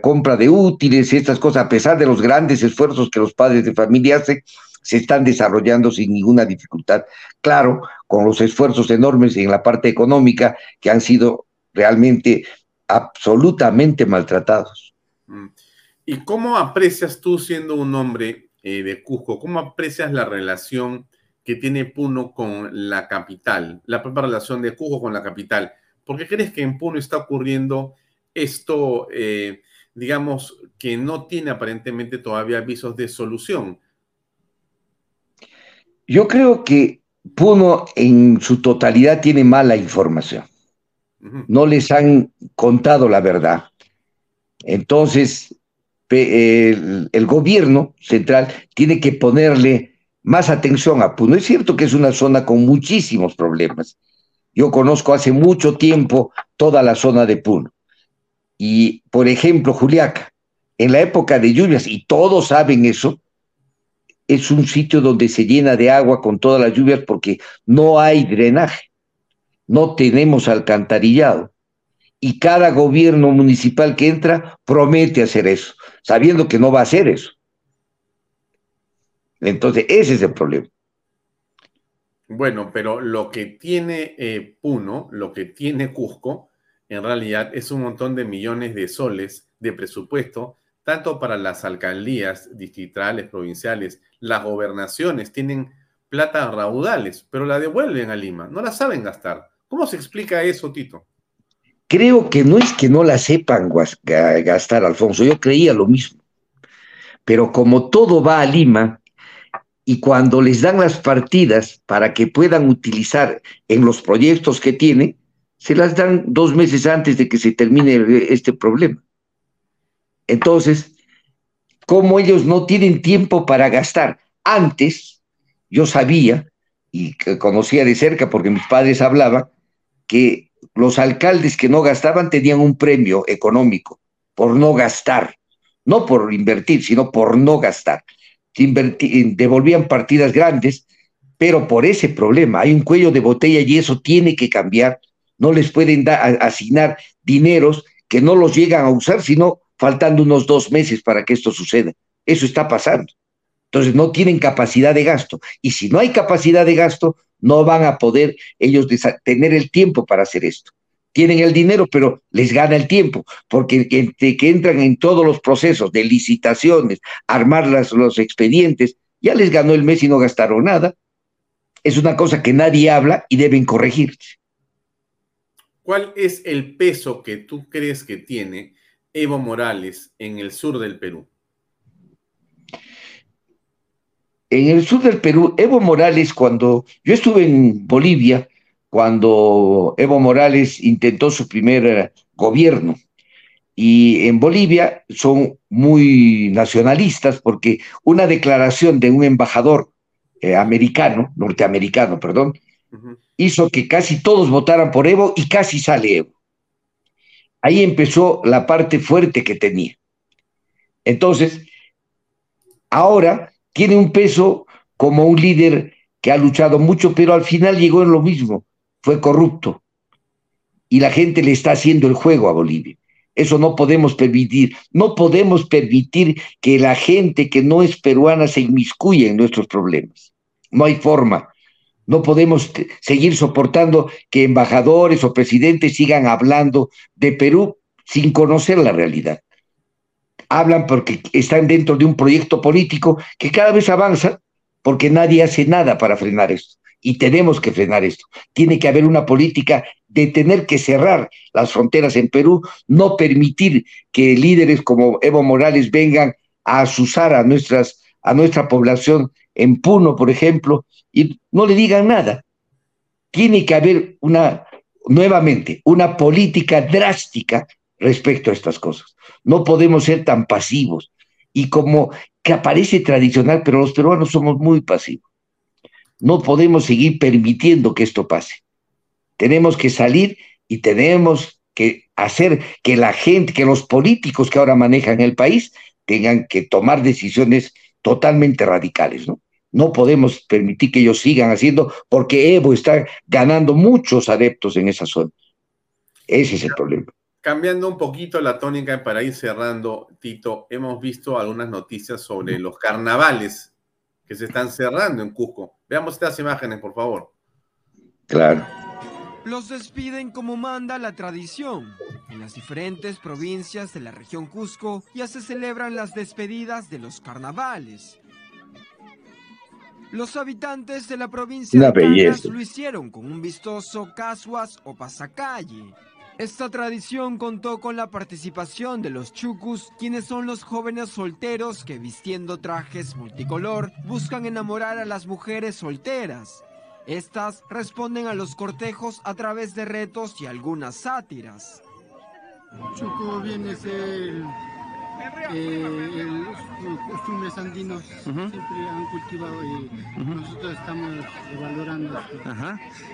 compra de útiles y estas cosas, a pesar de los grandes esfuerzos que los padres de familia hacen, se están desarrollando sin ninguna dificultad. Claro, con los esfuerzos enormes en la parte económica que han sido realmente absolutamente maltratados. Mm. ¿Y cómo aprecias tú siendo un hombre eh, de Cusco, cómo aprecias la relación que tiene Puno con la capital, la propia relación de Cusco con la capital? ¿Por qué crees que en Puno está ocurriendo esto, eh, digamos, que no tiene aparentemente todavía avisos de solución? Yo creo que Puno en su totalidad tiene mala información. No les han contado la verdad. Entonces, el, el, gobierno central tiene que ponerle más atención a Puno. Es cierto que es una zona con muchísimos problemas. Yo conozco hace mucho tiempo toda la zona de Puno. Y, por ejemplo, Juliaca, en la época de lluvias, y todos saben eso, es un sitio donde se llena de agua con todas las lluvias porque no hay drenaje, no tenemos alcantarillado. Y cada gobierno municipal que entra promete hacer eso, sabiendo que no va a hacer eso. Entonces, ese es el problema. Bueno, pero lo que tiene eh, Puno, lo que tiene Cusco, en realidad es un montón de millones de soles de presupuesto tanto para las alcaldías distritales, provinciales, las gobernaciones tienen plata raudales, pero la devuelven a Lima, no la saben gastar. ¿Cómo se explica eso, Tito? Creo que no es que no la sepan gastar, Alfonso, yo creía lo mismo. Pero como todo va a Lima, y cuando les dan las partidas para que puedan utilizar en los proyectos que tienen, se las dan dos meses antes de que se termine este problema. Entonces, como ellos no tienen tiempo para gastar, antes yo sabía y conocía de cerca porque mis padres hablaban que los alcaldes que no gastaban tenían un premio económico por no gastar, no por invertir, sino por no gastar. Devolvían partidas grandes, pero por ese problema hay un cuello de botella y eso tiene que cambiar. No les pueden asignar dineros que no los llegan a usar, sino faltando unos dos meses para que esto suceda. Eso está pasando. Entonces no tienen capacidad de gasto. Y si no hay capacidad de gasto, no van a poder ellos tener el tiempo para hacer esto. Tienen el dinero, pero les gana el tiempo, porque entre que entran en todos los procesos de licitaciones, armar los expedientes, ya les ganó el mes y no gastaron nada. Es una cosa que nadie habla y deben corregirse. ¿Cuál es el peso que tú crees que tiene Evo Morales en el sur del Perú? En el sur del Perú, Evo Morales, cuando yo estuve en Bolivia, cuando Evo Morales intentó su primer eh, gobierno, y en Bolivia son muy nacionalistas porque una declaración de un embajador eh, americano, norteamericano, perdón, hizo que casi todos votaran por Evo y casi sale Evo. Ahí empezó la parte fuerte que tenía. Entonces, ahora tiene un peso como un líder que ha luchado mucho, pero al final llegó en lo mismo, fue corrupto. Y la gente le está haciendo el juego a Bolivia. Eso no podemos permitir. No podemos permitir que la gente que no es peruana se inmiscuya en nuestros problemas. No hay forma. No podemos seguir soportando que embajadores o presidentes sigan hablando de Perú sin conocer la realidad. Hablan porque están dentro de un proyecto político que cada vez avanza porque nadie hace nada para frenar esto. Y tenemos que frenar esto. Tiene que haber una política de tener que cerrar las fronteras en Perú, no permitir que líderes como Evo Morales vengan a asusar a, nuestras, a nuestra población en Puno, por ejemplo, y no le digan nada. Tiene que haber una, nuevamente, una política drástica respecto a estas cosas. No podemos ser tan pasivos. Y como que aparece tradicional, pero los peruanos somos muy pasivos. No podemos seguir permitiendo que esto pase. Tenemos que salir y tenemos que hacer que la gente, que los políticos que ahora manejan el país tengan que tomar decisiones totalmente radicales, ¿no? No podemos permitir que ellos sigan haciendo, porque Evo está ganando muchos adeptos en esa zona. Ese es el problema. Cambiando un poquito la tónica para ir cerrando, Tito, hemos visto algunas noticias sobre los carnavales que se están cerrando en Cusco. Veamos estas imágenes, por favor. Claro. Los despiden como manda la tradición. En las diferentes provincias de la región Cusco ya se celebran las despedidas de los carnavales. Los habitantes de la provincia de Canas lo hicieron con un vistoso casuas o pasacalle. Esta tradición contó con la participación de los chucus, quienes son los jóvenes solteros que vistiendo trajes multicolor buscan enamorar a las mujeres solteras. Estas responden a los cortejos a través de retos y algunas sátiras. Chucu viene a ser eh, los costumbres andinos siempre han cultivado y nosotros estamos valorando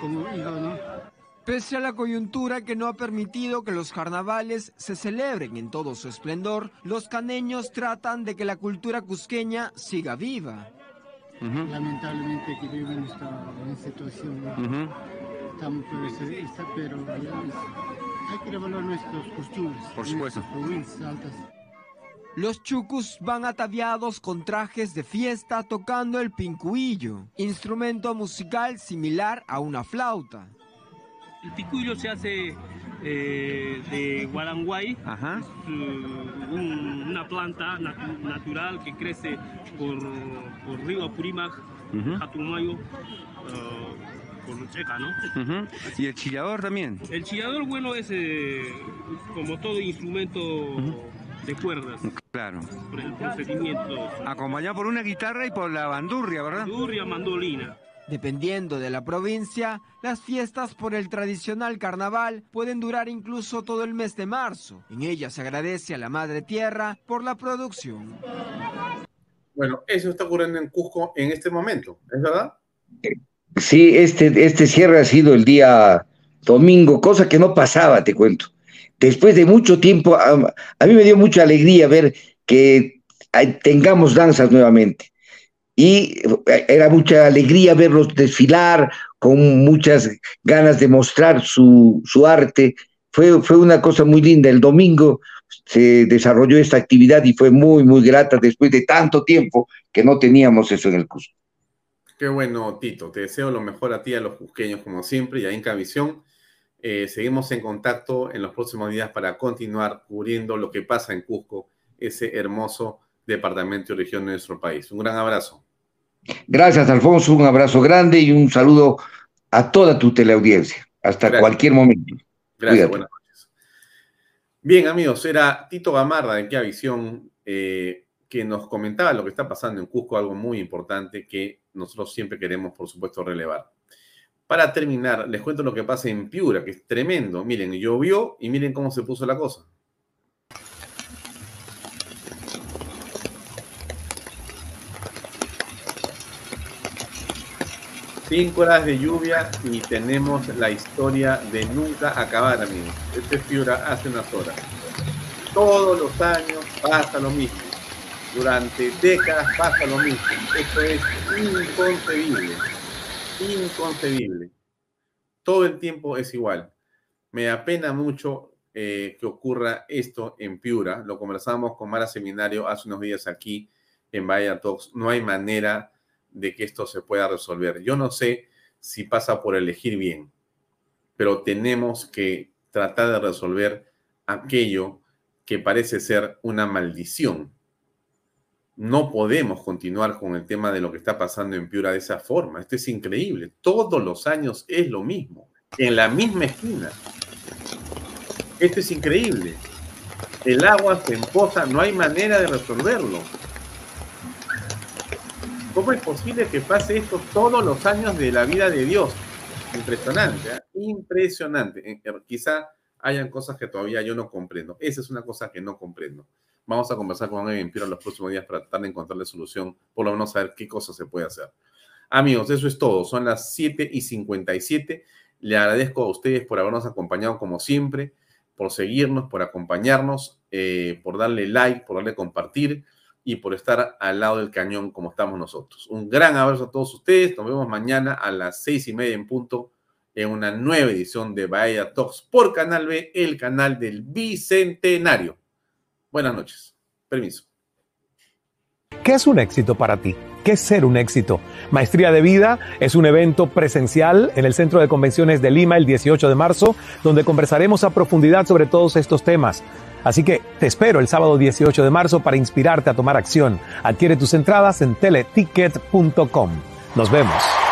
como hijo, ¿no? Pese a la coyuntura que no ha permitido que los carnavales se celebren en todo su esplendor, los caneños tratan de que la cultura cusqueña siga viva. Lamentablemente que vivimos en esta situación. Estamos por pero hay que evaluar nuestros costumbres. Por supuesto. altas. Los chucus van ataviados con trajes de fiesta tocando el pincuillo, instrumento musical similar a una flauta. El pincuillo se hace eh, de guaranguay, uh, una planta natural que crece por, por río Apurímac, Jatumayo, uh, por Checa, ¿no? ¿Y el chillador también? El chillador, bueno, es eh, como todo instrumento de cuerdas. Claro. Por el procedimiento. Acompañado por una guitarra y por la bandurria, ¿verdad? Bandurria, mandolina. Dependiendo de la provincia, las fiestas por el tradicional carnaval pueden durar incluso todo el mes de marzo. En ella se agradece a la Madre Tierra por la producción. Bueno, eso está ocurriendo en Cusco en este momento, ¿es verdad? Sí, este, este cierre ha sido el día domingo, cosa que no pasaba, te cuento después de mucho tiempo, a, mí me dio mucha alegría ver que tengamos danzas nuevamente. Y eh, era mucha alegría verlos desfilar con muchas ganas de mostrar su, su arte. Fue, fue una cosa muy linda. El domingo se desarrolló esta actividad y fue muy, muy grata después de tanto tiempo que no teníamos eso en el Cusco. Qué bueno, Tito. Te deseo lo mejor a ti, a los cusqueños, como siempre, y a Inca Visión. Eh, seguimos en contacto en los próximos días para continuar cubriendo lo que pasa en Cusco, ese hermoso departamento y región de nuestro país. Un gran abrazo. Gracias, Alfonso. Un abrazo grande y un saludo a toda tu teleaudiencia. Hasta cualquier momento. Gracias, buenas noches. Bien, amigos, era Tito Gamarra de Qué Visión eh, que nos comentaba lo que está pasando en Cusco, algo muy importante que nosotros siempre queremos, por supuesto, relevar. Para terminar, les cuento lo que pasa en Piura, que es tremendo. Miren, llovió y miren cómo se puso la cosa. Cinco horas de lluvia y tenemos la historia de nunca acabar, amigos. Este es Piura hace unas horas. Todos los años pasa lo mismo. Durante décadas pasa lo mismo. Esto es inconcebible. Inconcebible. Todo el tiempo es igual. Me apena mucho eh, que ocurra esto en Piura. Lo conversamos con Mara Seminario hace unos días aquí en Bahía Talks. No hay manera de que esto se pueda resolver. Yo no sé si pasa por elegir bien, pero tenemos que tratar de resolver aquello que parece ser una maldición. No podemos continuar con el tema de lo que está pasando en Piura de esa forma. Esto es increíble. Todos los años es lo mismo, en la misma esquina. Esto es increíble. El agua se empoza, no hay manera de resolverlo. ¿Cómo es posible que pase esto todos los años de la vida de Dios? Impresionante, ¿eh? impresionante. Eh, eh, quizá hayan cosas que todavía yo no comprendo. Esa es una cosa que no comprendo. Vamos a conversar con Evan Piero los próximos días para tratar de encontrarle solución, por lo menos saber qué cosa se puede hacer. Amigos, eso es todo. Son las 7 y 57. Le agradezco a ustedes por habernos acompañado como siempre, por seguirnos, por acompañarnos, por darle like, por darle compartir y por estar al lado del cañón como estamos nosotros. Un gran abrazo a todos ustedes. Nos vemos mañana a las seis y media en punto en una nueva edición de Bahía Talks por Canal B, el canal del Bicentenario. Buenas noches. Permiso. ¿Qué es un éxito para ti? ¿Qué es ser un éxito? Maestría de Vida es un evento presencial en el Centro de Convenciones de Lima el 18 de marzo, donde conversaremos a profundidad sobre todos estos temas. Así que te espero el sábado 18 de marzo para inspirarte a tomar acción. Adquiere tus entradas en teleticket.com. Nos vemos.